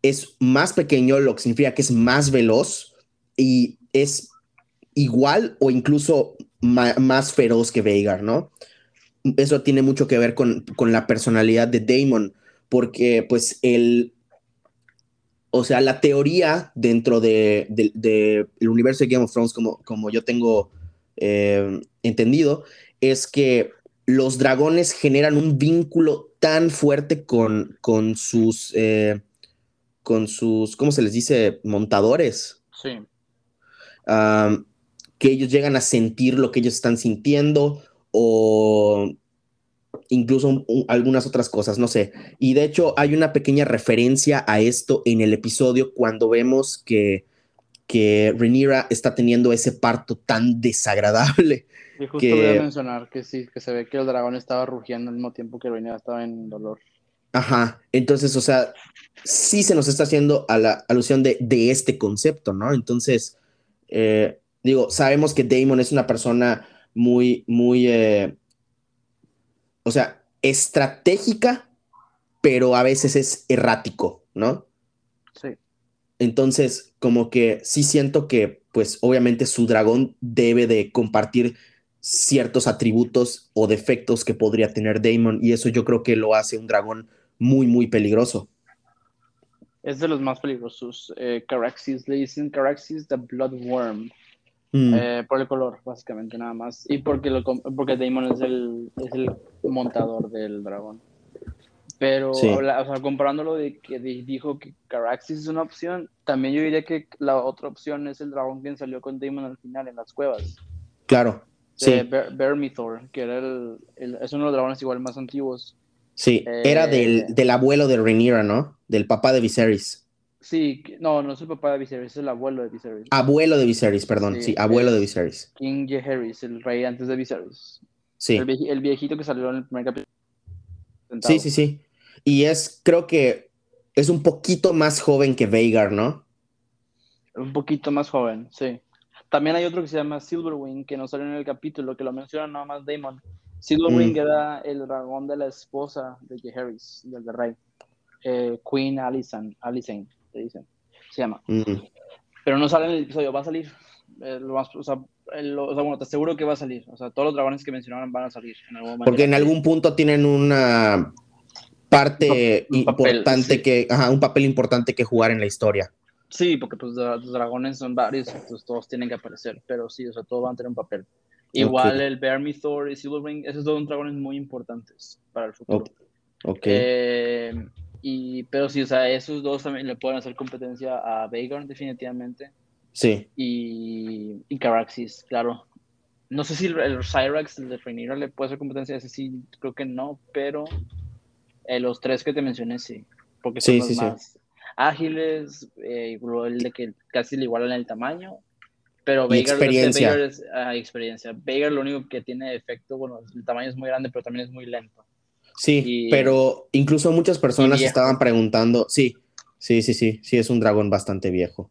Speaker 1: es más pequeño, lo que significa que es más veloz y es igual o incluso más feroz que Veigar, ¿no? Eso tiene mucho que ver con, con la personalidad de Damon, porque pues el, o sea, la teoría dentro del de, universo de Game of Thrones, como, como yo tengo eh, entendido, es que los dragones generan un vínculo tan fuerte con, con sus, eh, con sus, ¿cómo se les dice? Montadores.
Speaker 2: Sí.
Speaker 1: que ellos llegan a sentir lo que ellos están sintiendo o incluso algunas otras cosas, no sé. Y de hecho hay una pequeña referencia a esto en el episodio cuando vemos que, que Rhaenyra está teniendo ese parto tan desagradable.
Speaker 2: Y justo voy a mencionar que sí, que se ve que el dragón estaba rugiendo al mismo tiempo que Rhaenyra estaba en dolor.
Speaker 1: Ajá, entonces, o sea, sí se nos está haciendo a la alusión de, de este concepto, ¿no? Entonces, eh, digo, sabemos que Damon es una persona muy, muy... Eh, o sea, estratégica, pero a veces es errático, ¿no?
Speaker 2: Sí.
Speaker 1: Entonces, como que sí siento que, pues obviamente su dragón debe de compartir ciertos atributos o defectos que podría tener Damon y eso yo creo que lo hace un dragón muy, muy peligroso.
Speaker 2: Es de los más peligrosos. Eh, Caraxis, le dicen Caraxis the Bloodworm. Mm. Eh, por el color, básicamente, nada más. Y porque, lo, porque Damon es el, es el montador del dragón. Pero, o sea, comparándolo de que dijo que Caraxis es una opción, también yo diría que la otra opción es el dragón que salió con Damon al final en las cuevas.
Speaker 1: Claro.
Speaker 2: Sí. Que era el, es uno de los dragones igual más antiguos.
Speaker 1: Sí, era del, eh, del, abuelo de Rhaenyra, ¿no? Del papá de Viserys.
Speaker 2: Sí, no, no es el papá de Viserys, es el abuelo de Viserys.
Speaker 1: Abuelo de Viserys, perdón, sí, abuelo de Viserys.
Speaker 2: King Jaehaerys, el rey antes de Viserys.
Speaker 1: Sí.
Speaker 2: El, viejito que salió en el primer capítulo.
Speaker 1: Sí, sí, sí. Y es, creo que es un poquito más joven que Veigar, ¿no?
Speaker 2: Un poquito más joven, sí. También hay otro que se llama Silverwing, que no salió en el capítulo, que lo menciona nada más Damon. Silverwing mm. era el dragón de la esposa de Jaehaerys, del rey. Eh, Queen Alicent, Alicent dicen. Se llama. Mm. Pero no sale en el episodio, va a salir. Eh, o, sea, bueno, te aseguro que va a salir. O sea, todos los dragones que mencionaron van a salir en algún momento.
Speaker 1: Porque en algún punto tienen una parte importante que, ajá, un papel importante que jugar en la historia.
Speaker 2: Sí, porque pues los dragones son varios, entonces todos tienen que aparecer, pero sí, o sea, todos van a tener un papel. Igual el Bear Thor y Silverwing, esos son dragones muy importantes para el futuro.
Speaker 1: Ok.
Speaker 2: Eh, y, pero sí, o sea, esos dos también le pueden hacer competencia a Vagon, definitivamente.
Speaker 1: Sí.
Speaker 2: Y, y Caraxis, claro. No sé si el, Cyrax, el de Rhaenyra, le puede hacer competencia, ese sí, creo que no, pero eh, los tres que te mencioné sí. Porque son los más ágiles, eh, el de que casi le igualan el tamaño. Pero Veigar,
Speaker 1: experiencia.
Speaker 2: es ah, experiencia. Veigar lo único que tiene efecto, bueno, el tamaño es muy grande, pero también es muy lento.
Speaker 1: Sí, pero incluso muchas personas estaban preguntando, sí, sí, sí, sí, sí, es un dragón bastante viejo.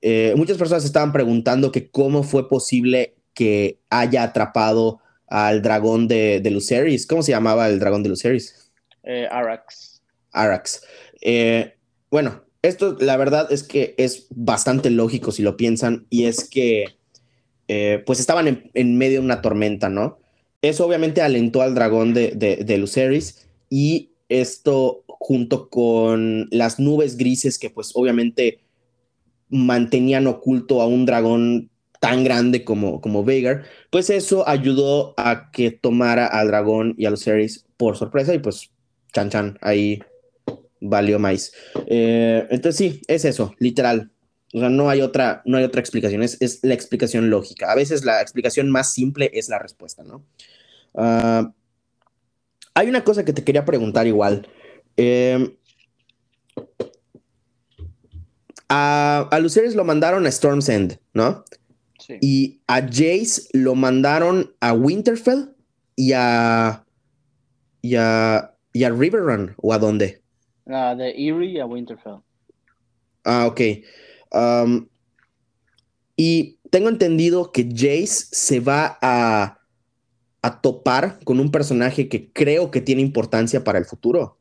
Speaker 1: Eh, muchas personas estaban preguntando que cómo fue posible que haya atrapado al dragón de, de Luceris. ¿Cómo se llamaba el dragón de Luceris?
Speaker 2: Eh, Arax.
Speaker 1: Arax. Eh, bueno, esto la verdad es que es bastante lógico si lo piensan y es que pues estaban en, en medio de una tormenta, ¿no? Eso obviamente alentó al dragón de, de, Luceris y esto junto con las nubes grises que pues obviamente mantenían oculto a un dragón tan grande como, como pues eso ayudó a que tomara al dragón y a Luceris por sorpresa y pues chan chan, ahí valió más. Eh, entonces sí, es eso, literal. O sea, no hay otra, no hay otra explicación, es, es la explicación lógica. A veces la explicación más simple es la respuesta, ¿no? Ah, hay una cosa que te quería preguntar igual. Em, a, a Luceris lo mandaron a Storm's End, ¿no? Sí. Y a Jace lo mandaron a Winterfell y a, y a, y a Riverrun, ¿o a dónde?
Speaker 2: Uh, de Erie a Winterfell.
Speaker 1: Ah, ok. Um, y tengo entendido que Jace se va a a topar con un personaje que creo que tiene importancia para el futuro,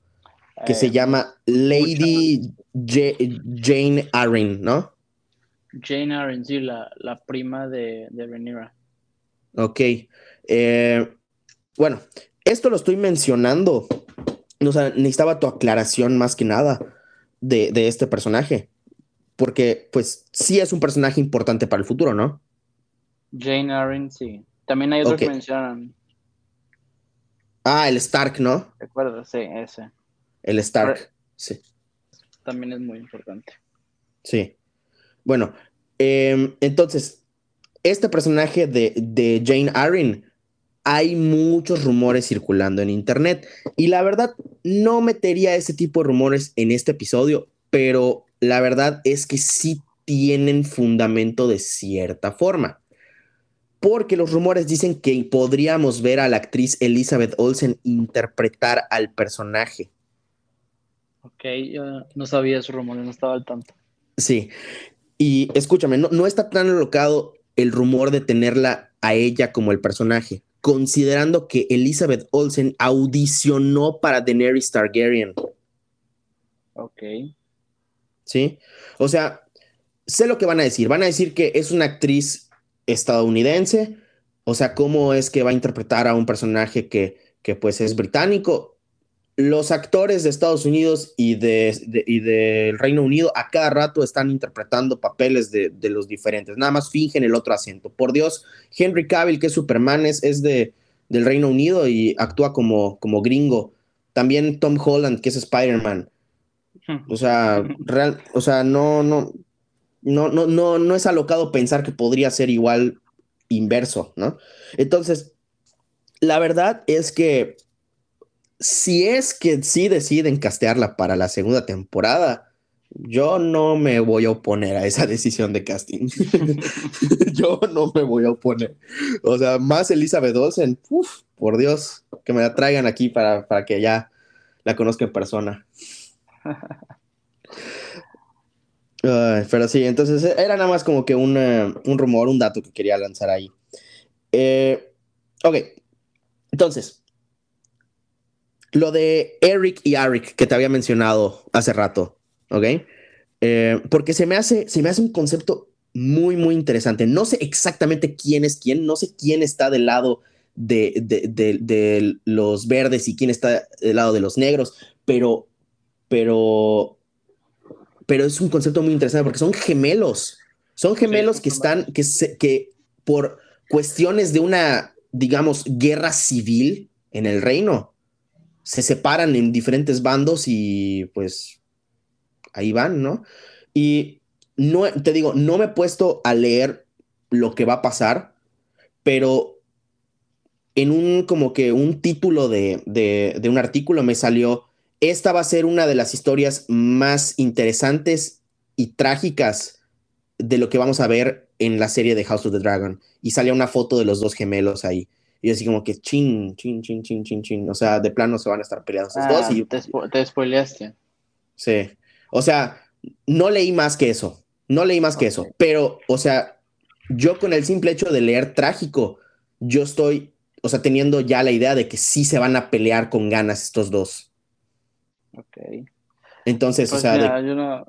Speaker 1: que se eh, llama Lady Jane Arryn, ¿no?
Speaker 2: Jane Arryn, sí, la, prima de, de Rhaenyra.
Speaker 1: Ok. Eh, bueno, esto lo estoy mencionando. O sea, necesitaba tu aclaración más que nada de, de este personaje. Porque, pues, sí es un personaje importante para el futuro, ¿no?
Speaker 2: Jane Arryn, sí. También hay otro que mencionan.
Speaker 1: Ah, el Stark, ¿no?
Speaker 2: Recuerdo, sí, ese.
Speaker 1: El Stark, sí.
Speaker 2: También es muy importante.
Speaker 1: Sí. Bueno, em, entonces, este personaje de, de Jane Arryn, hay muchos rumores circulando en internet y la verdad no metería ese tipo de rumores en este episodio, pero la verdad es que sí tienen fundamento de cierta forma porque los rumores dicen que podríamos ver a la actriz Elizabeth Olsen interpretar al personaje.
Speaker 2: Ok, yo no sabía esos rumores, no estaba al tanto.
Speaker 1: Sí, y escúchame, no, no está tan alocado el rumor de tenerla a ella como el personaje, considerando que Elizabeth Olsen audicionó para Daenerys Targaryen.
Speaker 2: Ok.
Speaker 1: Sí, o sea, sé lo que van a decir. Van a decir que es una actriz estadounidense, o sea, cómo es que va a interpretar a un personaje que, que pues es británico. Los actores de Estados Unidos y, de, del Reino Unido a cada rato están interpretando papeles de, los diferentes, nada más fingen el otro acento. Por Dios, Henry Cavill, que es Superman, es, es de, del Reino Unido y actúa como, como gringo. También Tom Holland, que es Spider-Man. O sea, real, o sea, no, no, no, no, no, no es alocado pensar que podría ser igual inverso, ¿no? Entonces, la verdad es que si es que sí deciden castearla para la segunda temporada, yo no me voy a oponer a esa decisión de casting. yo no me voy a oponer. O sea, más Elizabeth Olsen, uf, por Dios, que me la traigan aquí para, para que ya la conozca en persona pero sí, entonces eh, era nada más como que un rumor, un dato que quería lanzar ahí. Eh, ok, entonces, lo de Eric y Eric que te había mencionado hace rato, ¿ok? Eh, porque se me, hace, se me hace un concepto muy, muy interesante. No sé exactamente quién es quién, no sé quién está del lado de, de los verdes y quién está del lado de los negros, pero, pero pero es un concepto muy interesante porque son gemelos. Son gemelos que están, que, que por cuestiones de una, digamos, guerra civil en el reino, se separan en diferentes bandos y pues ahí van, ¿no? Y no, te digo, no me he puesto a leer lo que va a pasar, pero en un como que un título de, de un artículo me salió esta va a ser una de las historias más interesantes y trágicas de lo que vamos a ver en la serie de House of the Dragon. Y salía una foto de los dos gemelos ahí. Y así como que chin, chin, chin, chin, chin, chin. O sea, de plano se van a estar peleando esos dos. Y,
Speaker 2: te, te spoileaste.
Speaker 1: Sí. O sea, no leí más que eso. No leí más que eso. Pero, o sea, yo con el simple hecho de leer trágico, yo estoy, o sea, teniendo ya la idea de que sí se van a pelear con ganas estos dos.
Speaker 2: Ok.
Speaker 1: Entonces, o pues sea.
Speaker 2: no,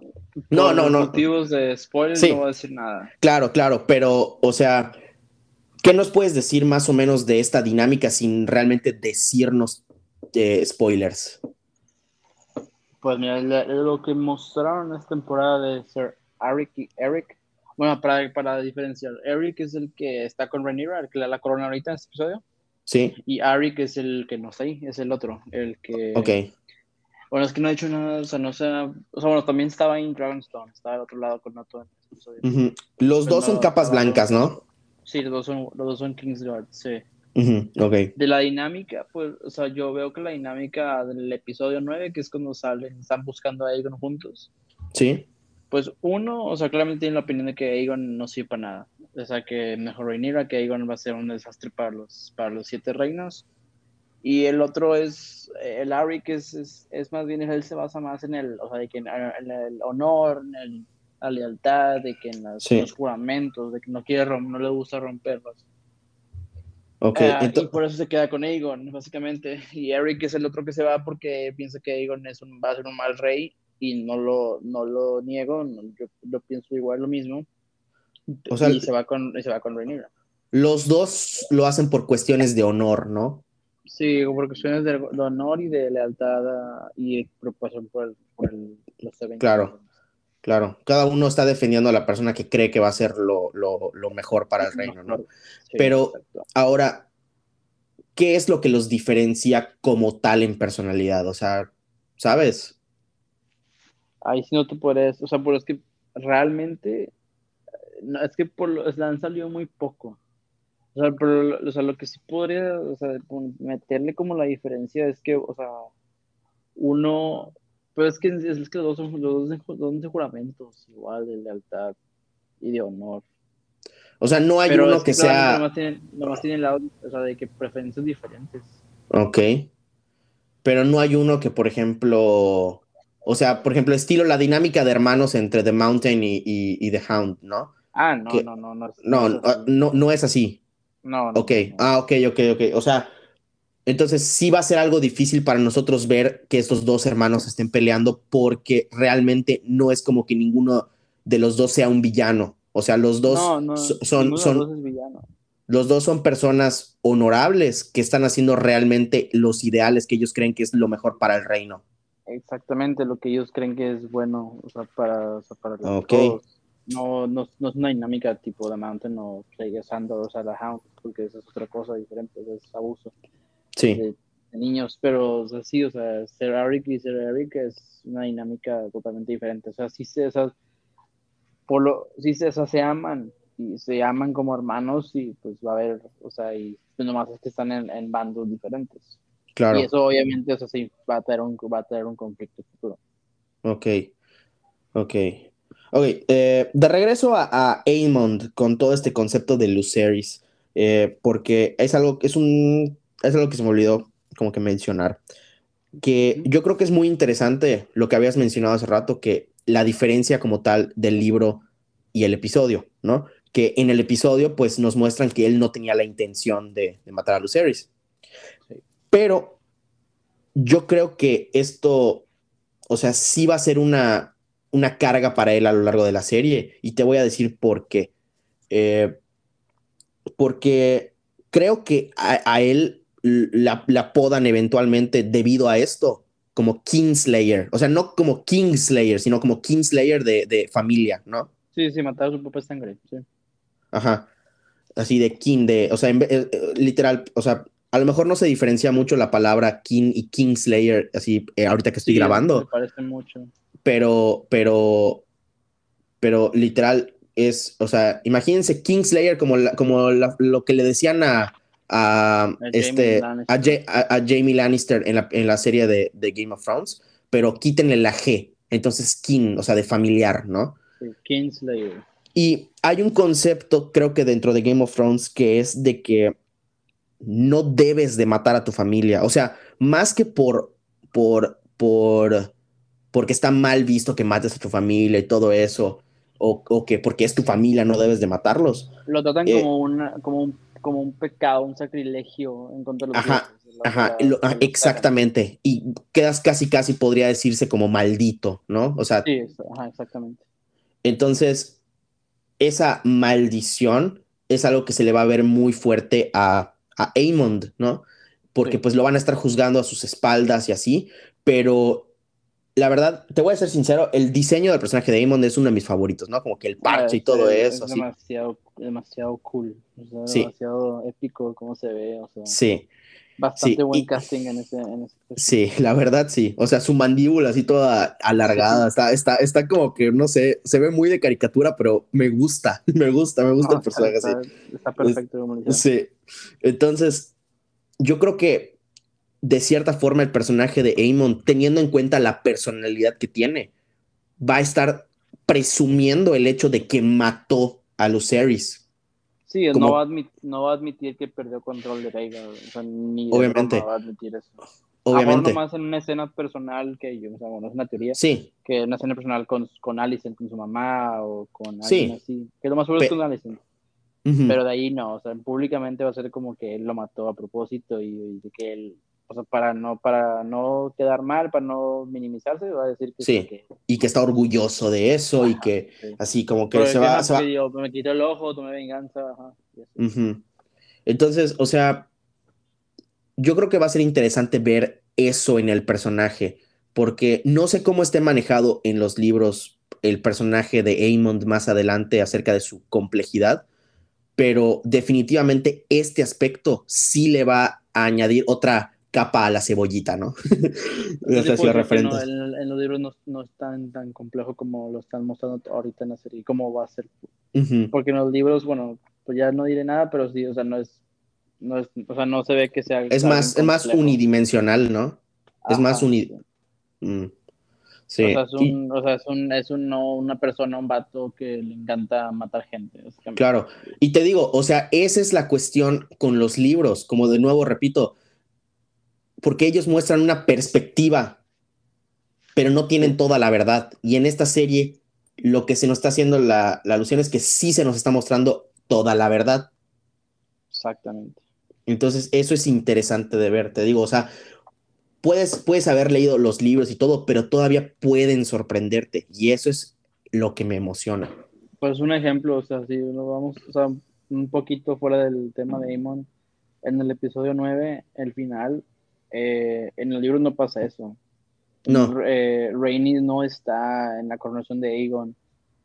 Speaker 2: no, no, no. motivos de spoilers no voy a decir nada.
Speaker 1: Claro, claro, pero, o sea, ¿qué nos puedes decir más o menos de esta dinámica sin realmente decirnos eh, spoilers?
Speaker 2: Pues mira, lo que mostraron esta temporada de Sir Eric y Eric. Bueno, para, para diferenciar, Eric es el que está con Rhaenyra, el que le da la corona ahorita en este episodio.
Speaker 1: Sí.
Speaker 2: Y Eric es el que no está ahí, es el otro, el que.
Speaker 1: Ok
Speaker 2: bueno, es que no he dicho nada, o sea, no sé. O sea, bueno, también estaba en Dragonstone, estaba al otro lado con Nato en este
Speaker 1: episodio. Los dos son capas blancas, ¿no?
Speaker 2: Sí, los dos son, los dos son Kingsguard, sí.
Speaker 1: Ok.
Speaker 2: De la dinámica, pues, o sea, yo veo que la dinámica del episodio 9, que es cuando salen, están buscando a Aegon juntos.
Speaker 1: Sí.
Speaker 2: Pues uno, o sea, claramente tiene la opinión de que Aegon no sirve para nada. O sea, que mejor Rhaenyra, que Aegon va a ser un desastre para los, para los siete reinos. Y el otro es, el Ari, que es, es, más bien, él se basa más en el, o sea, de que en, el honor, en la lealtad, de que en los juramentos, de que no quiere no le gusta romperlos.
Speaker 1: Ok.
Speaker 2: Ah, y por eso se queda con Aegon, básicamente. Y Eric es el otro que se va porque piensa que Aegon es un, va a ser un mal rey y no lo, no lo niego, yo, pienso igual lo mismo. O sea, y se va con, y se va con Rhaenyra.
Speaker 1: Los dos lo hacen por cuestiones de honor, ¿no?
Speaker 2: Sí, por cuestiones de, honor y de lealtad y preocupación por, por los eventos.
Speaker 1: Claro, claro. Cada uno está defendiendo a la persona que cree que va a ser lo, lo, lo mejor para el reino, ¿no? Pero ahora, ¿qué es lo que los diferencia como tal en personalidad? O sea, ¿sabes?
Speaker 2: Ahí sí no te puedes, o sea, pero es que realmente, no, es que por lo, han salido muy poco. O sea, pero, o sea, lo que sí podría, o sea, meterle como la diferencia es que, o sea, uno, pero es que, es que los dos son, los dos son de juramentos, igual, de lealtad y de honor.
Speaker 1: O sea, no hay uno que, sea.
Speaker 2: Nomás tienen, nomás tienen lado, o sea, de que preferencias diferentes.
Speaker 1: Ok. Pero no hay uno que, por ejemplo. O sea, por ejemplo, estilo la dinámica de hermanos entre The Mountain y, y, The Hound, ¿no?
Speaker 2: Ah, no, no, no, no.
Speaker 1: No, no, no, es así.
Speaker 2: No, no.
Speaker 1: Ok, ah, ok, ok, ok. O sea, entonces sí va a ser algo difícil para nosotros ver que estos dos hermanos estén peleando porque realmente no es como que ninguno de los dos sea un villano. O sea, los dos son, son, los dos son personas honorables que están haciendo realmente los ideales que ellos creen que es lo mejor para el reino.
Speaker 2: Exactamente lo que ellos creen que es bueno o sea, para, o sea, para todos. No, no, no, es una dinámica tipo de Mountain o Sandor o sea, la Hound, porque eso es otra cosa diferente, es abuso
Speaker 1: sí.
Speaker 2: de, niños. Pero o sea, sí, o sea, Sir Eric y Sir Eric es una dinámica totalmente diferente. O sea, sí, o sea, por lo, sí se, se aman y se aman como hermanos y pues va a haber, o sea, y pues nomás es que están en, bandos diferentes.
Speaker 1: Claro.
Speaker 2: Y eso obviamente, o sea, sí, va a tener un, va a tener un conflicto futuro.
Speaker 1: Ok, ok. Ok, eh, de regreso a, a con todo este concepto de Luceris, eh, porque es algo, es, un, es algo que se me olvidó como que mencionar, que yo creo que es muy interesante lo que habías mencionado hace rato, que la diferencia como tal del libro y el episodio, ¿no? Que en el episodio pues nos muestran que él no tenía la intención de, matar a Lucerys. Pero yo creo que esto, o sea, sí va a ser una, una carga para él a lo largo de la serie y te voy a decir por qué. Eh, porque creo que a, él la, la, podan eventualmente debido a esto, como Kingslayer, o sea, no como Kingslayer, sino como Kingslayer de, de familia, ¿no?
Speaker 2: Sí, sí, matar a su propia sangre, sí.
Speaker 1: Ajá, así de King, de, o sea, en, eh, literal, o sea, a lo mejor no se diferencia mucho la palabra King y Kingslayer, así, eh, ahorita que estoy grabando.
Speaker 2: Me parece mucho.
Speaker 1: Pero, pero, pero literal es, o sea, imagínense Kingslayer como, como lo que le decían a a, este, a, Jamie Lannister en la, en la serie de, de, Game of Thrones, pero quítenle la G, entonces King, o sea, de familiar, ¿no?
Speaker 2: Kingslayer.
Speaker 1: Y hay un concepto, creo que dentro de Game of Thrones, que es de que no debes de matar a tu familia, o sea, más que por, por, por, porque está mal visto que mates a tu familia y todo eso, o, o que porque es tu familia no debes de matarlos.
Speaker 2: Lo tratan eh, como, una, como un como un pecado, un sacrilegio en contra de los
Speaker 1: Ajá, ajá, exactamente. Y quedas casi, casi podría decirse como maldito, ¿no? O sea.
Speaker 2: Sí, ajá, exactamente.
Speaker 1: Entonces, esa maldición es algo que se le va a ver muy fuerte a, a Aemond, ¿no? Porque pues lo van a estar juzgando a sus espaldas y así, pero la verdad, te voy a ser sincero, el diseño del personaje de Amon es uno de mis favoritos, ¿no? Como que el parche y todo eso.
Speaker 2: Es demasiado, demasiado cool. Demasiado épico cómo se ve. O sea,
Speaker 1: sí.
Speaker 2: Bastante buen casting en ese, en ese
Speaker 1: Sí, la verdad sí. O sea, su mandíbula así toda alargada. Está, está, está como que, no sé, se ve muy de caricatura, pero me gusta. Me gusta, me gusta el personaje
Speaker 2: está,
Speaker 1: así.
Speaker 2: Está perfecto.
Speaker 1: sí. Entonces, yo creo que de cierta forma el personaje de Amon, teniendo en cuenta la personalidad que tiene, va a estar presumiendo el hecho de que mató a Lucerys.
Speaker 2: Sí, no, va a admitir que perdió control de Veiga. ni
Speaker 1: Obviamente.
Speaker 2: va a admitir eso.
Speaker 1: Obviamente.
Speaker 2: más en una escena personal que yo, o sea, bueno, es una teoría.
Speaker 1: Sí.
Speaker 2: Que una escena personal con, con con su mamá o con alguien así. Que lo más seguro es con Alicent. Pero de ahí no, o sea, públicamente va a ser como que él lo mató a propósito y, que él, o sea, para no, para no quedar mal, para no minimizarse, va a decir que
Speaker 1: sí, y que está orgulloso de eso y que así como que se va, se
Speaker 2: me quitó el ojo, tomé venganza.
Speaker 1: Entonces, o sea, yo creo que va a ser interesante ver eso en el personaje, porque no sé cómo esté manejado en los libros el personaje de Aemond más adelante acerca de su complejidad, pero definitivamente este aspecto sí le va a añadir otra capa a la cebollita, ¿no?
Speaker 2: no sé si referente. en, los libros no, es tan, tan complejo como lo están mostrando ahorita en la serie, cómo va a ser. Porque en los libros, bueno, pues ya no diré nada, pero sí, o sea, no es, no es o sea, no se ve que sea.
Speaker 1: Es más, es más unidimensional, ¿no? es más unidimensional. Mm.
Speaker 2: Sí. O sea, es, un, o sea, es, un, es un, una persona, un vato que le encanta matar gente.
Speaker 1: Claro. Y te digo, o sea, esa es la cuestión con los libros, como de nuevo repito, porque ellos muestran una perspectiva, pero no tienen toda la verdad. Y en esta serie, lo que se nos está haciendo la, la alusión es que sí se nos está mostrando toda la verdad.
Speaker 2: Exactamente.
Speaker 1: Entonces, eso es interesante de ver, te digo, o sea, puedes, puedes haber leído los libros y todo, pero todavía pueden sorprenderte y eso es lo que me emociona.
Speaker 2: Pues un ejemplo, o sea, si nos vamos, o sea, un poquito fuera del tema de Amon, en el episodio 9, el final, eh, en el libro no pasa eso.
Speaker 1: No.
Speaker 2: Eh, Rainy no está en la coronación de Aegon.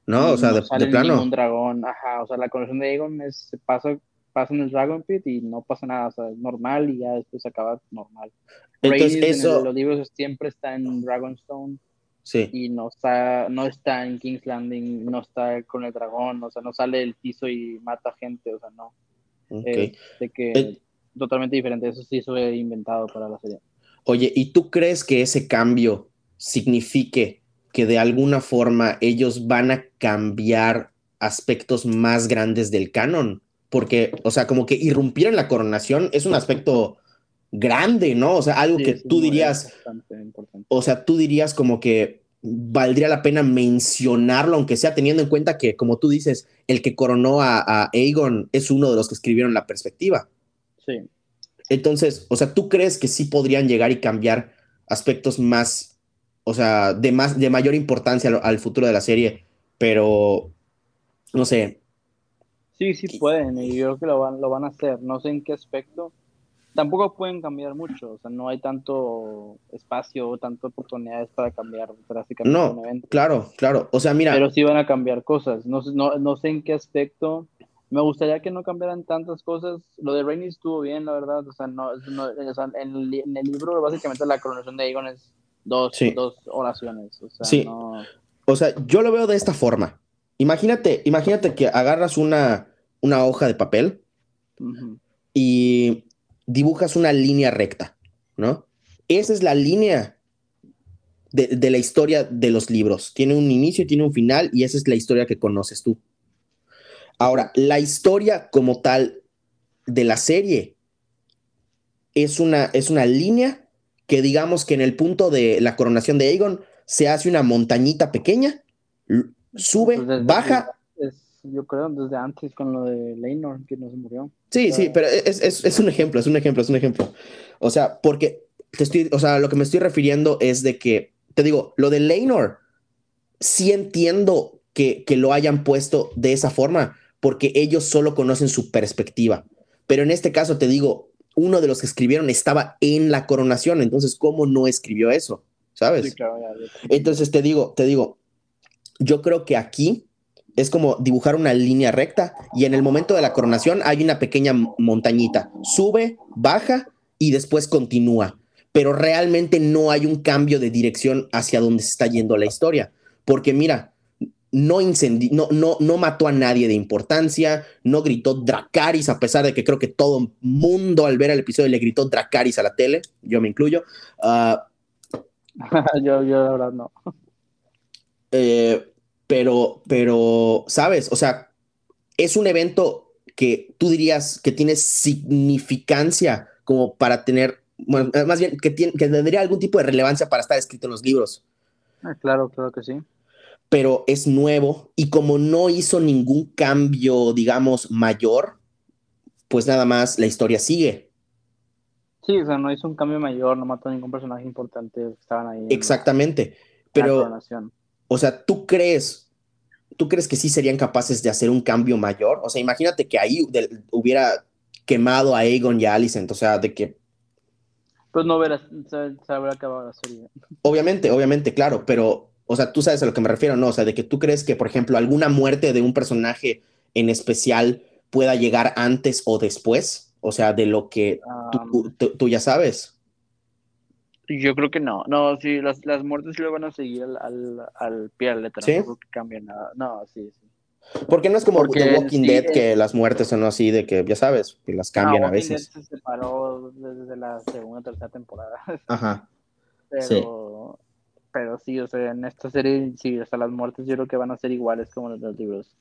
Speaker 1: No, o sea, de, de plano.
Speaker 2: Un dragón, ajá, o sea, la coronación de Aegon es, se pasa pasa en el Dragon Pit y no pasa nada, o sea, es normal y ya después acaba normal. Entonces, eso... en los libros siempre está en Dragonstone.
Speaker 1: Sí.
Speaker 2: Y no está, no está en King's Landing, no está con el dragón, o sea, no sale del piso y mata gente, o sea, no.
Speaker 1: Okay.
Speaker 2: de que totalmente diferente, eso sí fue inventado para la serie.
Speaker 1: Oye, ¿y tú crees que ese cambio signifique que de alguna forma ellos van a cambiar aspectos más grandes del canon? porque, o sea, como que irrumpir en la coronación es un aspecto grande, ¿no? O sea, algo que tú dirías, o sea, tú dirías como que valdría la pena mencionarlo, aunque sea teniendo en cuenta que, como tú dices, el que coronó a, a Aegon es uno de los que escribieron la perspectiva.
Speaker 2: Sí.
Speaker 1: Entonces, o sea, ¿tú crees que sí podrían llegar y cambiar aspectos más, o sea, de, más, de mayor importancia al futuro de la serie? Pero, no sé,
Speaker 2: Sí, sí pueden, y yo creo que lo van, lo van a hacer. No sé en qué aspecto. Tampoco pueden cambiar mucho, o sea, no hay tanto espacio o tantas oportunidades para cambiar drásticamente
Speaker 1: no, un evento. Claro, claro. O sea, mira.
Speaker 2: Pero sí van a cambiar cosas. No, no, no sé en qué aspecto. Me gustaría que no cambiaran tantas cosas. Lo de Rainy estuvo bien, la verdad. O sea, no, en, el, en, el, libro, básicamente, la coronación de Aegon es dos, dos oraciones. O sea,
Speaker 1: sí. O sea, yo lo veo de esta forma. Imagínate, imagínate que agarras una, una hoja de papel y dibujas una línea recta, ¿no? Esa es la línea de, la historia de los libros. Tiene un inicio y tiene un final y esa es la historia que conoces tú. Ahora, la historia como tal de la serie es una, es una línea que digamos que en el punto de la coronación de Aegon se hace una montañita pequeña, sube, baja
Speaker 2: yo creo, desde antes con lo de Leinor, que no se murió.
Speaker 1: Sí, sí, pero es, es, es, un ejemplo, es un ejemplo, es un ejemplo. O sea, porque te estoy, o sea, lo que me estoy refiriendo es de que, te digo, lo de Leinor, sí entiendo que, que lo hayan puesto de esa forma, porque ellos solo conocen su perspectiva. Pero en este caso, te digo, uno de los que escribieron estaba en la coronación, entonces, ¿cómo no escribió eso? ¿Sabes?
Speaker 2: Sí, claro,
Speaker 1: Entonces, te digo, te digo, yo creo que aquí es como dibujar una línea recta y en el momento de la coronación hay una pequeña montañita. Sube, baja y después continúa. Pero realmente no hay un cambio de dirección hacia donde se está yendo la historia. Porque mira, no, no, no, no mató a nadie de importancia, no gritó Dracaris, a pesar de que creo que todo el mundo al ver el episodio le gritó Dracaris a la tele, yo me incluyo. Ah,
Speaker 2: yo, yo, la verdad, no.
Speaker 1: Eh, pero, pero, ¿sabes? O sea, es un evento que tú dirías que tiene significancia como para tener, bueno, más bien que, tiene, que tendría algún tipo de relevancia para estar escrito en los libros.
Speaker 2: Ah, claro, claro que sí.
Speaker 1: Pero es nuevo y como no hizo ningún cambio, digamos, mayor, pues nada más la historia sigue.
Speaker 2: Sí, o sea, no hizo un cambio mayor, no mató a ningún personaje importante que estaban ahí.
Speaker 1: Exactamente, pero, o sea, ¿tú crees, tú crees que sí serían capaces de hacer un cambio mayor? O sea, imagínate que ahí hubiera quemado a Aegon y a Alicent, o sea, de que
Speaker 2: pues no se, se habrá acabado la serie.
Speaker 1: Obviamente, obviamente, claro, pero, o sea, tú sabes a lo que me refiero, ¿no? O sea, de que tú crees que, por ejemplo, alguna muerte de un personaje en especial pueda llegar antes o después, o sea, de lo que tú, ya sabes.
Speaker 2: Yo creo que no. No, sí, las, las muertes lo van a seguir al, al, al pie de la letra. ¿Sí? No creo que cambie nada. No, sí, sí.
Speaker 1: Porque no es como The Walking Dead que las muertes son así de que, ya sabes, que las cambian a veces.
Speaker 2: se separó desde la segunda o tercera temporada.
Speaker 1: Ajá.
Speaker 2: Pero sí. Pero sí, o sea, en esta serie, sí, hasta las muertes yo creo que van a ser iguales como los, los libros.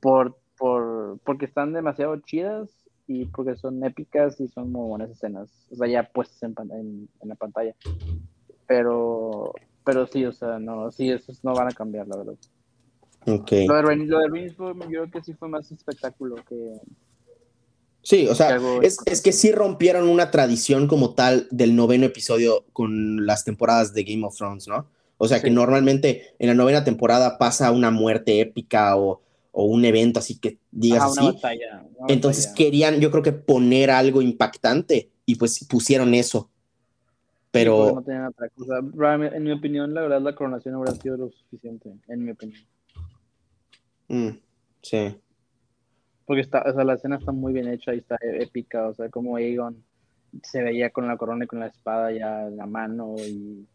Speaker 2: por, por, porque están demasiado chidas y porque son épicas y son muy buenas escenas. O sea, ya puestas en, en, en la pantalla. Pero, pero sí, o sea, no, sí, esos no van a cambiar, la verdad.
Speaker 1: Okay.
Speaker 2: Lo de lo de yo creo que sí fue más espectáculo que.
Speaker 1: Sí, o sea, es, es, que sí rompieron una tradición como tal del noveno episodio con las temporadas de Game of Thrones, ¿no? O sea, que normalmente en la novena temporada pasa una muerte épica o, o un evento así que digas así. Entonces querían, yo creo que poner algo impactante y pues pusieron eso. Pero.
Speaker 2: no otra cosa. En mi opinión, la verdad, la coronación habría sido lo suficiente, en mi opinión.
Speaker 1: Mm, sí.
Speaker 2: Porque está, o sea, la escena está muy bien hecha y está épica, o sea, como Aegon se veía con la corona y con la espada ya en la mano y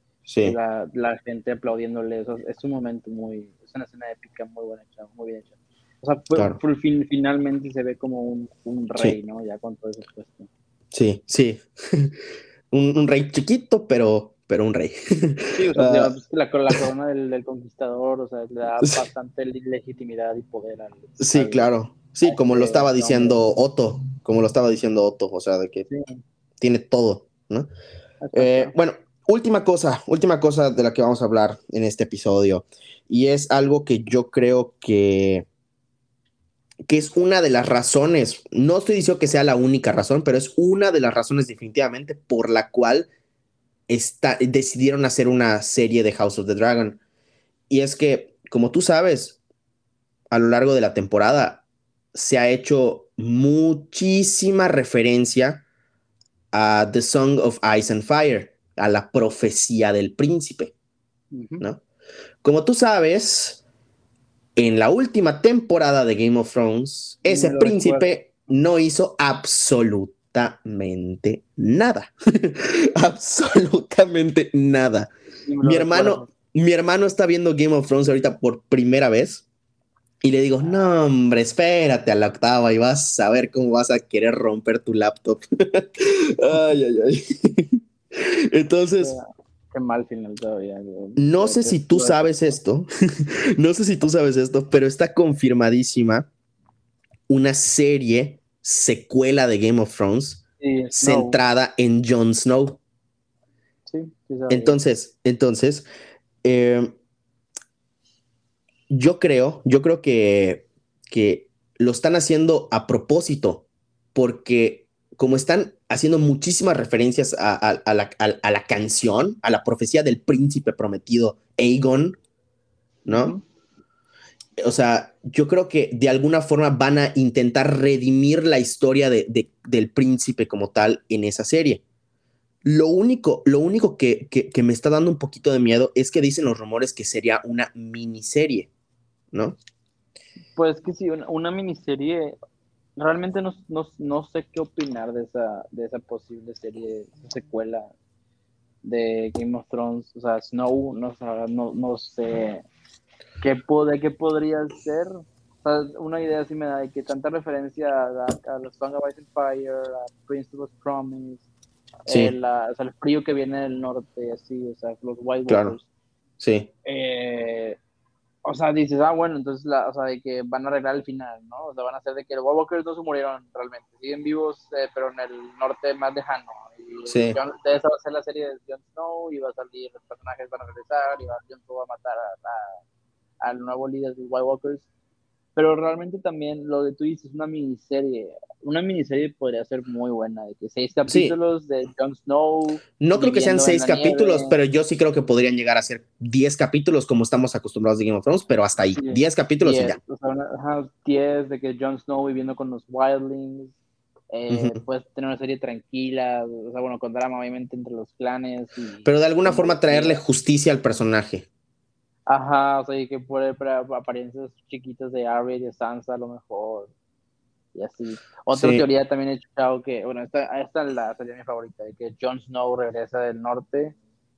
Speaker 2: la, la, gente aplaudiéndole, eso, es un momento muy, es una escena épica muy buena hecha, muy bien hecha. O sea, por, fin, finalmente se ve como un, un rey, ¿no? Ya con todo eso puesto.
Speaker 1: Sí, sí. un, un, rey chiquito, pero pero un rey.
Speaker 2: Sí, o sea, ah. la, corona del, conquistador, o sea, le da bastante legitimidad y poder al.
Speaker 1: Sí, claro. Sí, como lo estaba diciendo Otto, como lo estaba diciendo Otto, o sea, de que tiene todo, ¿no? Eh, bueno, última cosa, última cosa de la que vamos a hablar en este episodio, y es algo que yo creo que que es una de las razones, no estoy diciendo que sea la única razón, pero es una de las razones definitivamente por la cual decidieron hacer una serie de House of the Dragon. Y es que, como tú sabes, a lo largo de la temporada se ha hecho muchísima referencia a The Song of Ice and Fire, a la profecía del príncipe, ¿no? Como tú sabes, en la última temporada de Game of Thrones, ese príncipe no hizo absolutamente nada. absolutamente nada. mi hermano, mi hermano está viendo Game of Thrones ahorita por primera vez. Y le digo, no, hombre, espérate a la octava y vas a ver cómo vas a querer romper tu laptop. ay, ay, ay. Entonces.
Speaker 2: Qué mal final todavía.
Speaker 1: No sé si tú sabes esto. no sé si tú sabes esto, pero está confirmadísima una serie secuela de Game of Thrones centrada en Jon Snow. entonces, entonces, eh, yo creo, yo creo que, que lo están haciendo a propósito, porque como están haciendo muchísimas referencias a, la, canción, a la profecía del príncipe prometido Aegon, ¿no? o sea, yo creo que de alguna forma van a intentar redimir la historia de, del príncipe como tal en esa serie. Lo único, lo único que, que, me está dando un poquito de miedo es que dicen los rumores que sería una miniserie, ¿no?
Speaker 2: Pues que sí, una, miniserie. Realmente no, no, no, sé qué opinar de esa, de esa posible serie, secuela de Game of Thrones. O sea, Snow, no, no, no sé ¿Qué, ¿Qué podría ser? una idea así me da de que tanta referencia a, los Song of Ice and Fire, a Prince of Promise, el, o sea, el frío que viene del norte, así, o sea, los White
Speaker 1: claro. Sí.
Speaker 2: Eh, o sea, dices, ah, bueno, entonces, la, o sea, de que van a arreglar el final, ¿no? O sea, van a hacer de que los Walkers no se murieron realmente, siguen vivos, eh, pero en el norte más lejano. Y
Speaker 1: sí.
Speaker 2: esa va a ser la serie de Jon Snow, y va a salir, los personajes van a regresar, y va, Jon Snow va a matar a al nuevo líder de White Walkers. Pero realmente también lo de tú dices, una miniserie. Una miniserie podría ser muy buena, de que seis capítulos de Jon Snow.
Speaker 1: No creo que sean seis capítulos, pero yo sí creo que podrían llegar a ser diez capítulos como estamos acostumbrados de Game of Thrones, pero hasta ahí, diez capítulos y ya.
Speaker 2: diez de que Jon Snow viviendo con los Wildlings, eh, Puedes tener una serie tranquila, o sea, bueno, con drama obviamente entre los clanes.
Speaker 1: Pero de alguna forma traerle justicia al personaje.
Speaker 2: Ajá, o sea, y que por apariencias chiquitas de Arya y de Sansa a lo mejor. Y así. Otra teoría también he escuchado que, bueno, esta, esta la, sería mi favorita, de que Jon Snow regresa del norte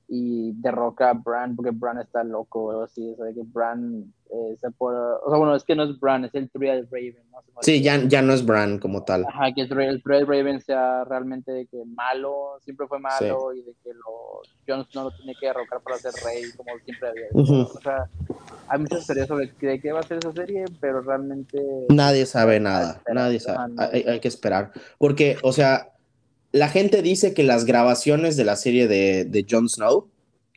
Speaker 2: y derroca a Bran porque Bran está loco o así, o sea, que Bran eh, se puede, o sea, bueno, es que no es Bran, es el Triad Raven, ¿no?
Speaker 1: Sí, ya, ya no es Bran como tal.
Speaker 2: Ajá, que el Triad Raven sea realmente de que malo, siempre fue malo y de que lo, Jon Snow lo tiene que derrocar para ser rey como siempre había O sea, hay muchas teorías sobre de qué va a ser esa serie, pero realmente...
Speaker 1: Nadie sabe nada, nadie sabe, hay, hay que esperar, porque, o sea la gente dice que las grabaciones de la serie de, de Jon Snow,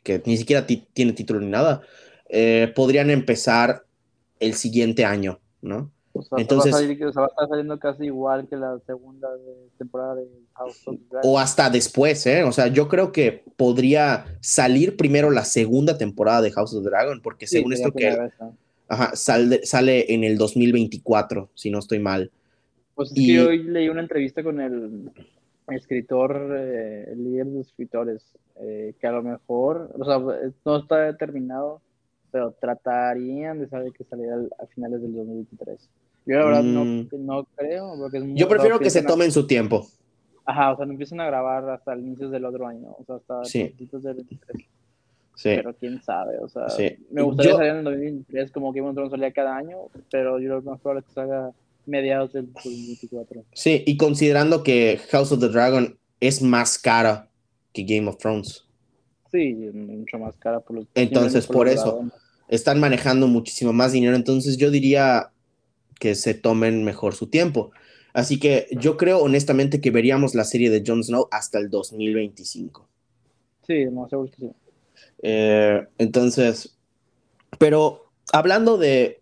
Speaker 1: que ni siquiera tiene título ni nada, eh, podrían empezar el siguiente año, ¿no?
Speaker 2: Entonces, va a, estar saliendo casi igual que la segunda temporada de House of Dragon.
Speaker 1: O hasta después, ¿eh? O sea, yo creo que podría salir primero la segunda temporada de House of Dragon, porque según esto que ajá, sale, sale en el 2024, si no estoy mal.
Speaker 2: Pues es que hoy leí una entrevista con el escritor, eh, líder de escritores, eh, que a lo mejor, o sea, no está determinado, pero tratarían de saber que saliera a finales del 2023. Yo la verdad no, mm. no, creo. Porque es
Speaker 1: Yo prefiero que se tomen su tiempo.
Speaker 2: Ajá, o sea, no empiecen a grabar hasta el inicio del otro año, o sea, hasta sí. del 23. Sí. Pero quién sabe, o sea, me gustaría salir en el 2023 como que un salía cada año, pero yo lo más probable es que salga mediados del 2024.
Speaker 1: Sí, y considerando que House of the Dragon es más cara que Game of Thrones.
Speaker 2: Sí, mucho más cara por los
Speaker 1: Entonces, por, eso, están manejando muchísimo más dinero. Entonces, yo diría que se tomen mejor su tiempo. Así que yo creo honestamente que veríamos la serie de Jon Snow hasta el 2025.
Speaker 2: Sí, no seguro que sí.
Speaker 1: Eh, entonces, pero hablando de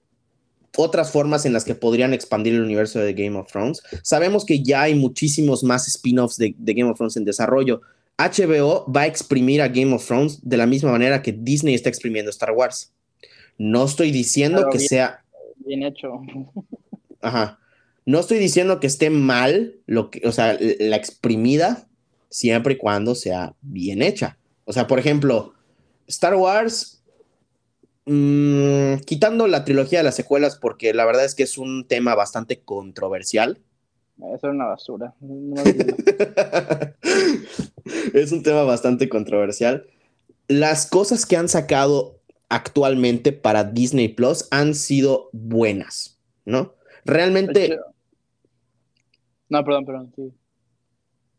Speaker 1: otras formas en las que podrían expandir el universo de Game of Thrones. Sabemos que ya hay muchísimos más spin-offs de, Game of Thrones en desarrollo. HBO va a exprimir a Game of Thrones de la misma manera que Disney está exprimiendo Star Wars. No estoy diciendo que sea...
Speaker 2: Bien hecho.
Speaker 1: Ajá. No estoy diciendo que esté mal, lo que, o sea, la exprimida, siempre y cuando sea bien hecha. O sea, por ejemplo, Star Wars Mm, quitando la trilogía de las secuelas, porque la verdad es que es un tema bastante controversial.
Speaker 2: Eso es una basura.
Speaker 1: es un tema bastante controversial. Las cosas que han sacado actualmente para Disney Plus han sido buenas, ¿no? Realmente.
Speaker 2: No, perdón, perdón, sí.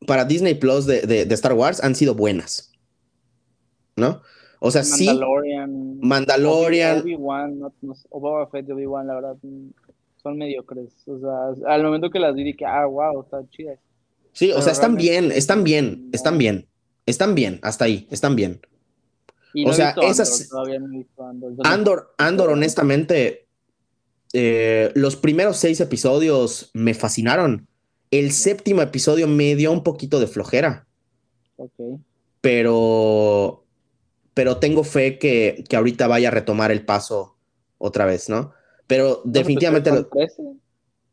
Speaker 1: Para Disney Plus de, de Star Wars han sido buenas, ¿no? O sea, Mandalorian, sí. Mandalorian.
Speaker 2: Obi-Wan, no, o Boba Fett Obi-Wan, la verdad, son mediocres. O sea, al momento que las vi, dije, ah, wow, está chida.
Speaker 1: Sí, o sea, están bien, están bien, están bien. Están bien, hasta ahí, están bien. o sea, esas. Andor, Andor, honestamente, eh, los primeros seis episodios me fascinaron. El séptimo episodio me dio un poquito de flojera.
Speaker 2: Ok.
Speaker 1: Pero pero tengo fe que, que ahorita vaya a retomar el paso otra vez, ¿no? Pero definitivamente...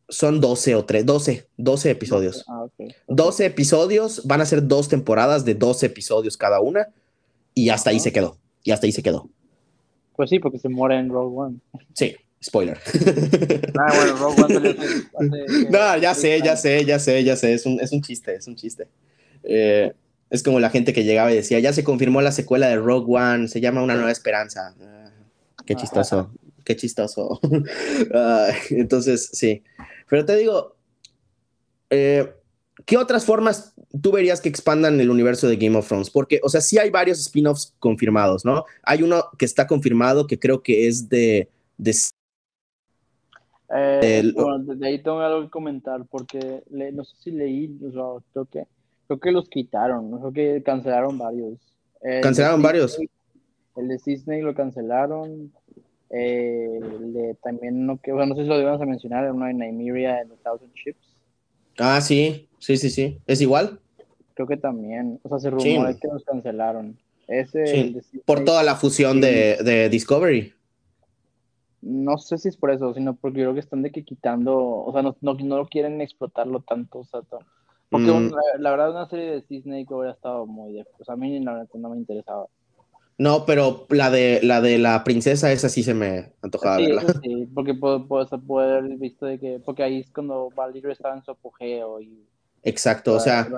Speaker 1: son 12 o 3, 12, 12 episodios. Ah, 12 episodios, van a ser dos temporadas de 12 episodios cada una y hasta ahí se quedó. Y hasta ahí se quedó.
Speaker 2: Pues sí, porque se muere en Rogue One.
Speaker 1: Sí, spoiler.
Speaker 2: Ah, bueno, Rogue One
Speaker 1: No, ya sé, ya sé, ya sé, ya sé, es un, es un chiste, es un chiste. Eh, es como la gente que llegaba y decía, ya se confirmó la secuela de Rogue One, se llama Una Nueva Esperanza. Ah, qué chistoso, qué chistoso. Ah, entonces, sí. Pero te digo, eh, ¿qué otras formas tú verías que expandan el universo de Game of Thrones? Porque, o sea, sí hay varios spin-offs confirmados, ¿no? Hay uno que está confirmado que creo que es de... de
Speaker 2: eh, bueno, ahí tengo algo que comentar porque no sé si leí, o sea, creo que Creo que los quitaron, creo que cancelaron varios.
Speaker 1: ¿Cancelaron varios?
Speaker 2: El de Disney lo cancelaron. Eh, también, no, que, bueno, no sé si lo íbamos a mencionar, uno de Nymeria en The Thousand Ships.
Speaker 1: Ah, sí, sí, sí, sí. ¿Es igual?
Speaker 2: Creo que también. O sea, se rumora que nos cancelaron. Ese,
Speaker 1: Por toda la fusión de, de, Discovery.
Speaker 2: No sé si es por eso, sino porque creo que están de que quitando, o sea, no, no, no quieren explotarlo tanto, o sea, porque mm. la, verdad una serie de Disney que hubiera estado muy de, o sea, a mí la verdad no me interesaba.
Speaker 1: No, pero la de la de la princesa, esa sí se me antojaba
Speaker 2: sí, Sí, porque puedo, puedo, haber visto de que, porque ahí es cuando Valeria estaba en su apogeo y...
Speaker 1: Exacto, o sea,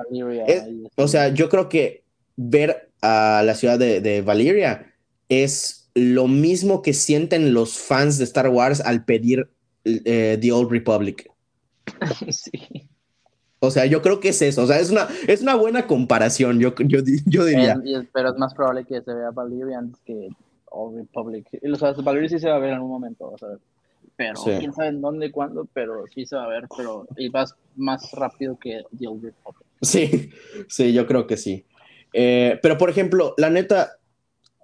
Speaker 1: o sea, yo creo que ver a la ciudad de, de Valeria es lo mismo que sienten los fans de Star Wars al pedir eh, The Old Republic. sí. O sea, yo creo que es eso. O sea, es una, es una buena comparación, yo, yo, yo diría.
Speaker 2: pero es más probable que se vea Valyria antes que Old Republic. O sea, Valyria sí se va a ver en un momento, a ver. Pero quién sabe en dónde, cuándo, pero sí se va a ver. Pero y vas más rápido que The Old Republic.
Speaker 1: Sí, sí, yo creo que sí. Eh, pero por ejemplo, la neta,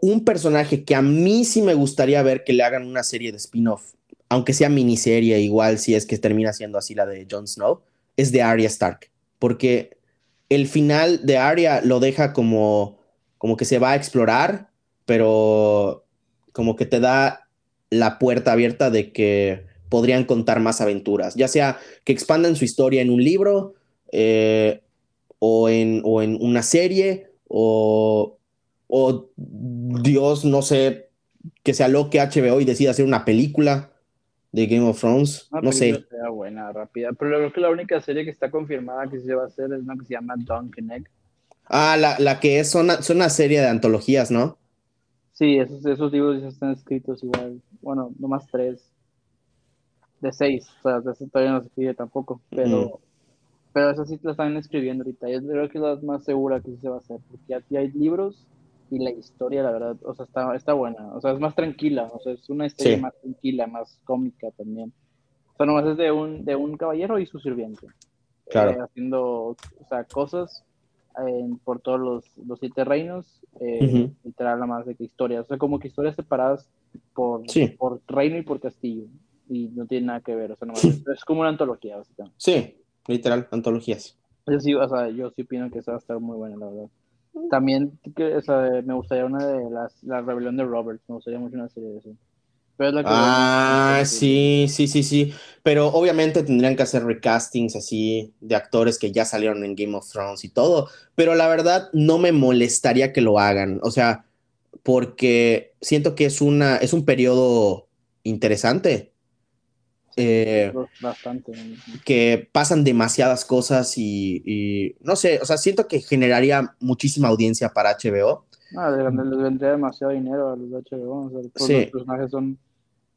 Speaker 1: un personaje que a mí sí me gustaría ver que le hagan una serie de spin-off, aunque sea miniserie, igual si es que termina siendo así la de Jon Snow es de Arya Stark, porque el final de Arya lo deja como, como que se va a explorar, pero como que te da la puerta abierta de que podrían contar más aventuras, ya sea que expandan su historia en un libro eh, o, en, o, en, una serie o, o Dios, no sé, que sea lo que HBO y decida hacer una película de Game of Thrones. no sé.
Speaker 2: buena, rápida. Pero creo que la única serie que está confirmada que se va a hacer es una que se llama Donkey Egg.
Speaker 1: Ah, la, la que es son, son, una serie de antologías, ¿no?
Speaker 2: Sí, esos, esos libros ya están escritos igual. Bueno, nomás tres. De seis. O sea, eso todavía no se escribe tampoco. Pero, mm. pero eso sí lo están escribiendo ahorita. Yo creo que es la más segura que se va a hacer. Porque aquí hay libros y la historia, la verdad, o sea, está, está buena, o sea, es más tranquila, o sea, es una historia más tranquila, más cómica también. O sea, nomás es de un, de un caballero y su sirviente. Claro. Eh, haciendo, o sea, cosas por todos los, los, siete reinos, eh, literal, nada más de que historias, o sea, como que historias separadas por, por reino y por castillo, y no tiene nada que ver, o sea, nomás es, como una antología, básicamente.
Speaker 1: Sí, literal, antologías.
Speaker 2: Yo sí, o sea, yo sí opino que esa va a estar muy buena, la verdad. También que, me gustaría una de las, la rebelión de Roberts, me gustaría mucho una serie de eso.
Speaker 1: ah, sí, sí, sí, sí. Pero obviamente tendrían que hacer recastings así de actores que ya salieron en Game of Thrones y todo. Pero la verdad no me molestaría que lo hagan. O sea, porque siento que es una, es un periodo interesante. Eh,
Speaker 2: bastante.
Speaker 1: Que pasan demasiadas cosas y, no sé, o sea, siento que generaría muchísima audiencia para HBO.
Speaker 2: Ah, les vendría demasiado dinero a los de HBO. Los personajes son,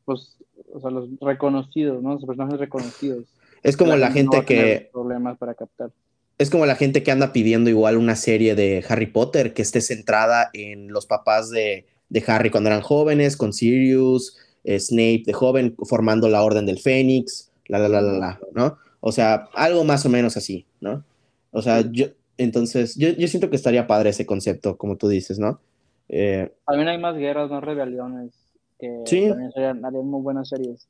Speaker 2: pues, o sea, los reconocidos, ¿no? Los personajes reconocidos.
Speaker 1: Es como la, gente que.
Speaker 2: Problemas para captar.
Speaker 1: Es como la gente que anda pidiendo igual una serie de Harry Potter que esté centrada en los papás de, de Harry cuando eran jóvenes, con Sirius, Snape de joven formando la Orden del Fénix, la, la, la, la, la, ¿no? O sea, algo más o menos así, ¿no? O sea, yo, entonces, yo, yo siento que estaría padre ese concepto, como tú dices, ¿no?
Speaker 2: Eh, también hay más guerras, no rebeliones, que sí. también serían, harían muy buenas series.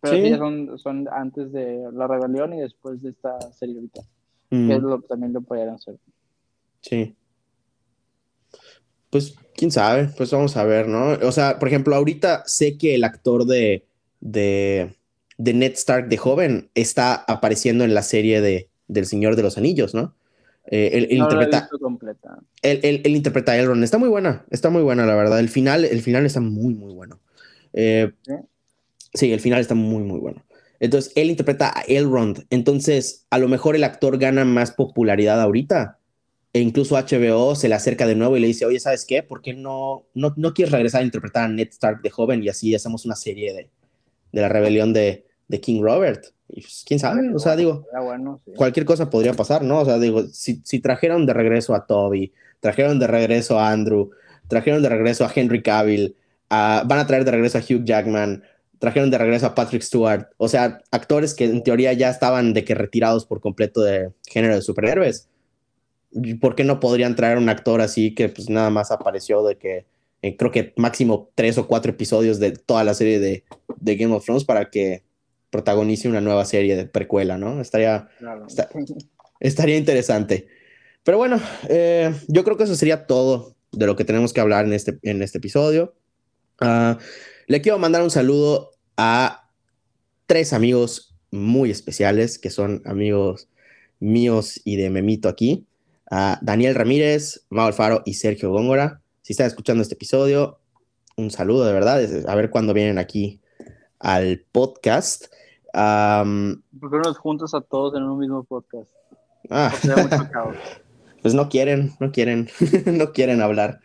Speaker 2: Pero sí. son, son antes de la rebelión y después de esta serie ahorita. Mm. Que lo, también lo podrían hacer.
Speaker 1: Sí pues quién sabe, pues vamos a ver, ¿no? O sea, por ejemplo, ahorita sé que el actor de, de, de Ned Stark de joven está apareciendo en la serie de, del Señor de los Anillos, ¿no? Eh, él, interpreta, él, interpreta a Elrond. Está muy buena, está muy buena, la verdad. El final, el final está muy, muy bueno. Eh, ¿Sí? el final está muy, muy bueno. Entonces, él interpreta a Elrond. Entonces, a lo mejor el actor gana más popularidad ahorita e incluso HBO se le acerca de nuevo y le dice, oye, ¿sabes qué? ¿Por qué no, no, no quieres regresar a interpretar a Ned Stark de joven y así hacemos una serie de, de la rebelión de, de, King Robert? Y pues, quién sabe, o sea, digo, cualquier cosa podría pasar, ¿no? O sea, digo, si, si, trajeron de regreso a Toby, trajeron de regreso a Andrew, trajeron de regreso a Henry Cavill, van a traer de regreso a Hugh Jackman, trajeron de regreso a Patrick Stewart, o sea, actores que en teoría ya estaban de que retirados por completo de género de superhéroes ¿por qué no podrían traer un actor así que pues nada más apareció de que eh, creo que máximo tres o cuatro episodios de toda la serie de, Game of Thrones para que protagonice una nueva serie de precuela, ¿no? Estaría, estaría interesante. Pero bueno, eh, yo creo que eso sería todo de lo que tenemos que hablar en este, en este episodio. Ah, le quiero mandar un saludo a tres amigos muy especiales que son amigos míos y de Memito aquí. A Daniel Ramírez, Mau Alfaro y Sergio Góngora. Si están escuchando este episodio, un saludo de verdad. A ver cuándo vienen aquí al podcast.
Speaker 2: ¿Por qué no juntas a todos en un mismo podcast? Ah.
Speaker 1: pues no quieren, no quieren, no quieren hablar.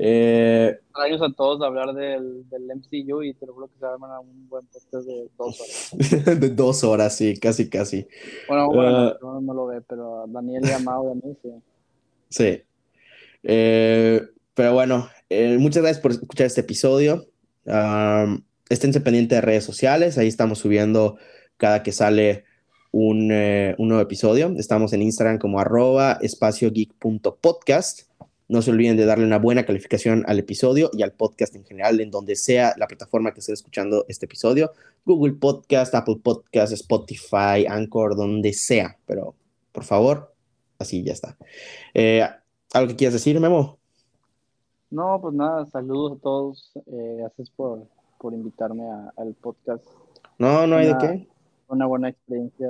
Speaker 1: Eh,
Speaker 2: años a todos de hablar del, del, MCU y te lo juro que se arman a un buen podcast de dos horas.
Speaker 1: de dos horas, sí, casi, casi.
Speaker 2: Bueno, bueno uh, no, lo ve, pero Daniel y Amado de mí, sí.
Speaker 1: Sí. Eh, pero bueno, eh, muchas gracias por escuchar este episodio. Um, esténse pendientes de redes sociales, ahí estamos subiendo cada que sale un, un nuevo episodio. Estamos en Instagram como arroba espaciogeek.podcast. No se olviden de darle una buena calificación al episodio y al podcast en general, en donde sea la plataforma que esté escuchando este episodio. Google Podcast, Apple Podcast, Spotify, Anchor, donde sea. Pero por favor, así ya está. Eh, ¿Algo que quieras decir, Memo?
Speaker 2: No, pues nada, saludos a todos. Eh, gracias por, por invitarme al podcast.
Speaker 1: No, no hay de qué.
Speaker 2: Una buena experiencia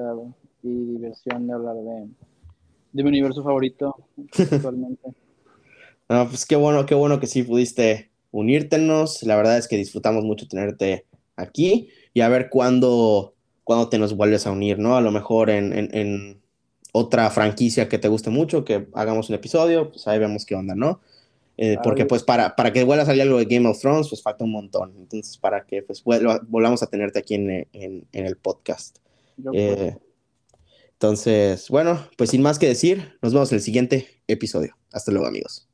Speaker 2: y diversión de hablar de, de mi universo favorito actualmente.
Speaker 1: No, pues qué bueno, qué bueno que sí pudiste unírtenos. La verdad es que disfrutamos mucho tenerte aquí y a ver cuándo, cuándo te nos vuelves a unir, ¿no? A lo mejor en, en, otra franquicia que te guste mucho, que hagamos un episodio, pues ahí vemos qué onda, ¿no? Eh, porque pues para, para que vuelva a salir algo de Game of Thrones, pues falta un montón. Entonces, para que pues volvamos a tenerte aquí en, en, en el podcast. Eh, entonces, bueno, pues sin más que decir, nos vemos en el siguiente episodio. Hasta luego, amigos.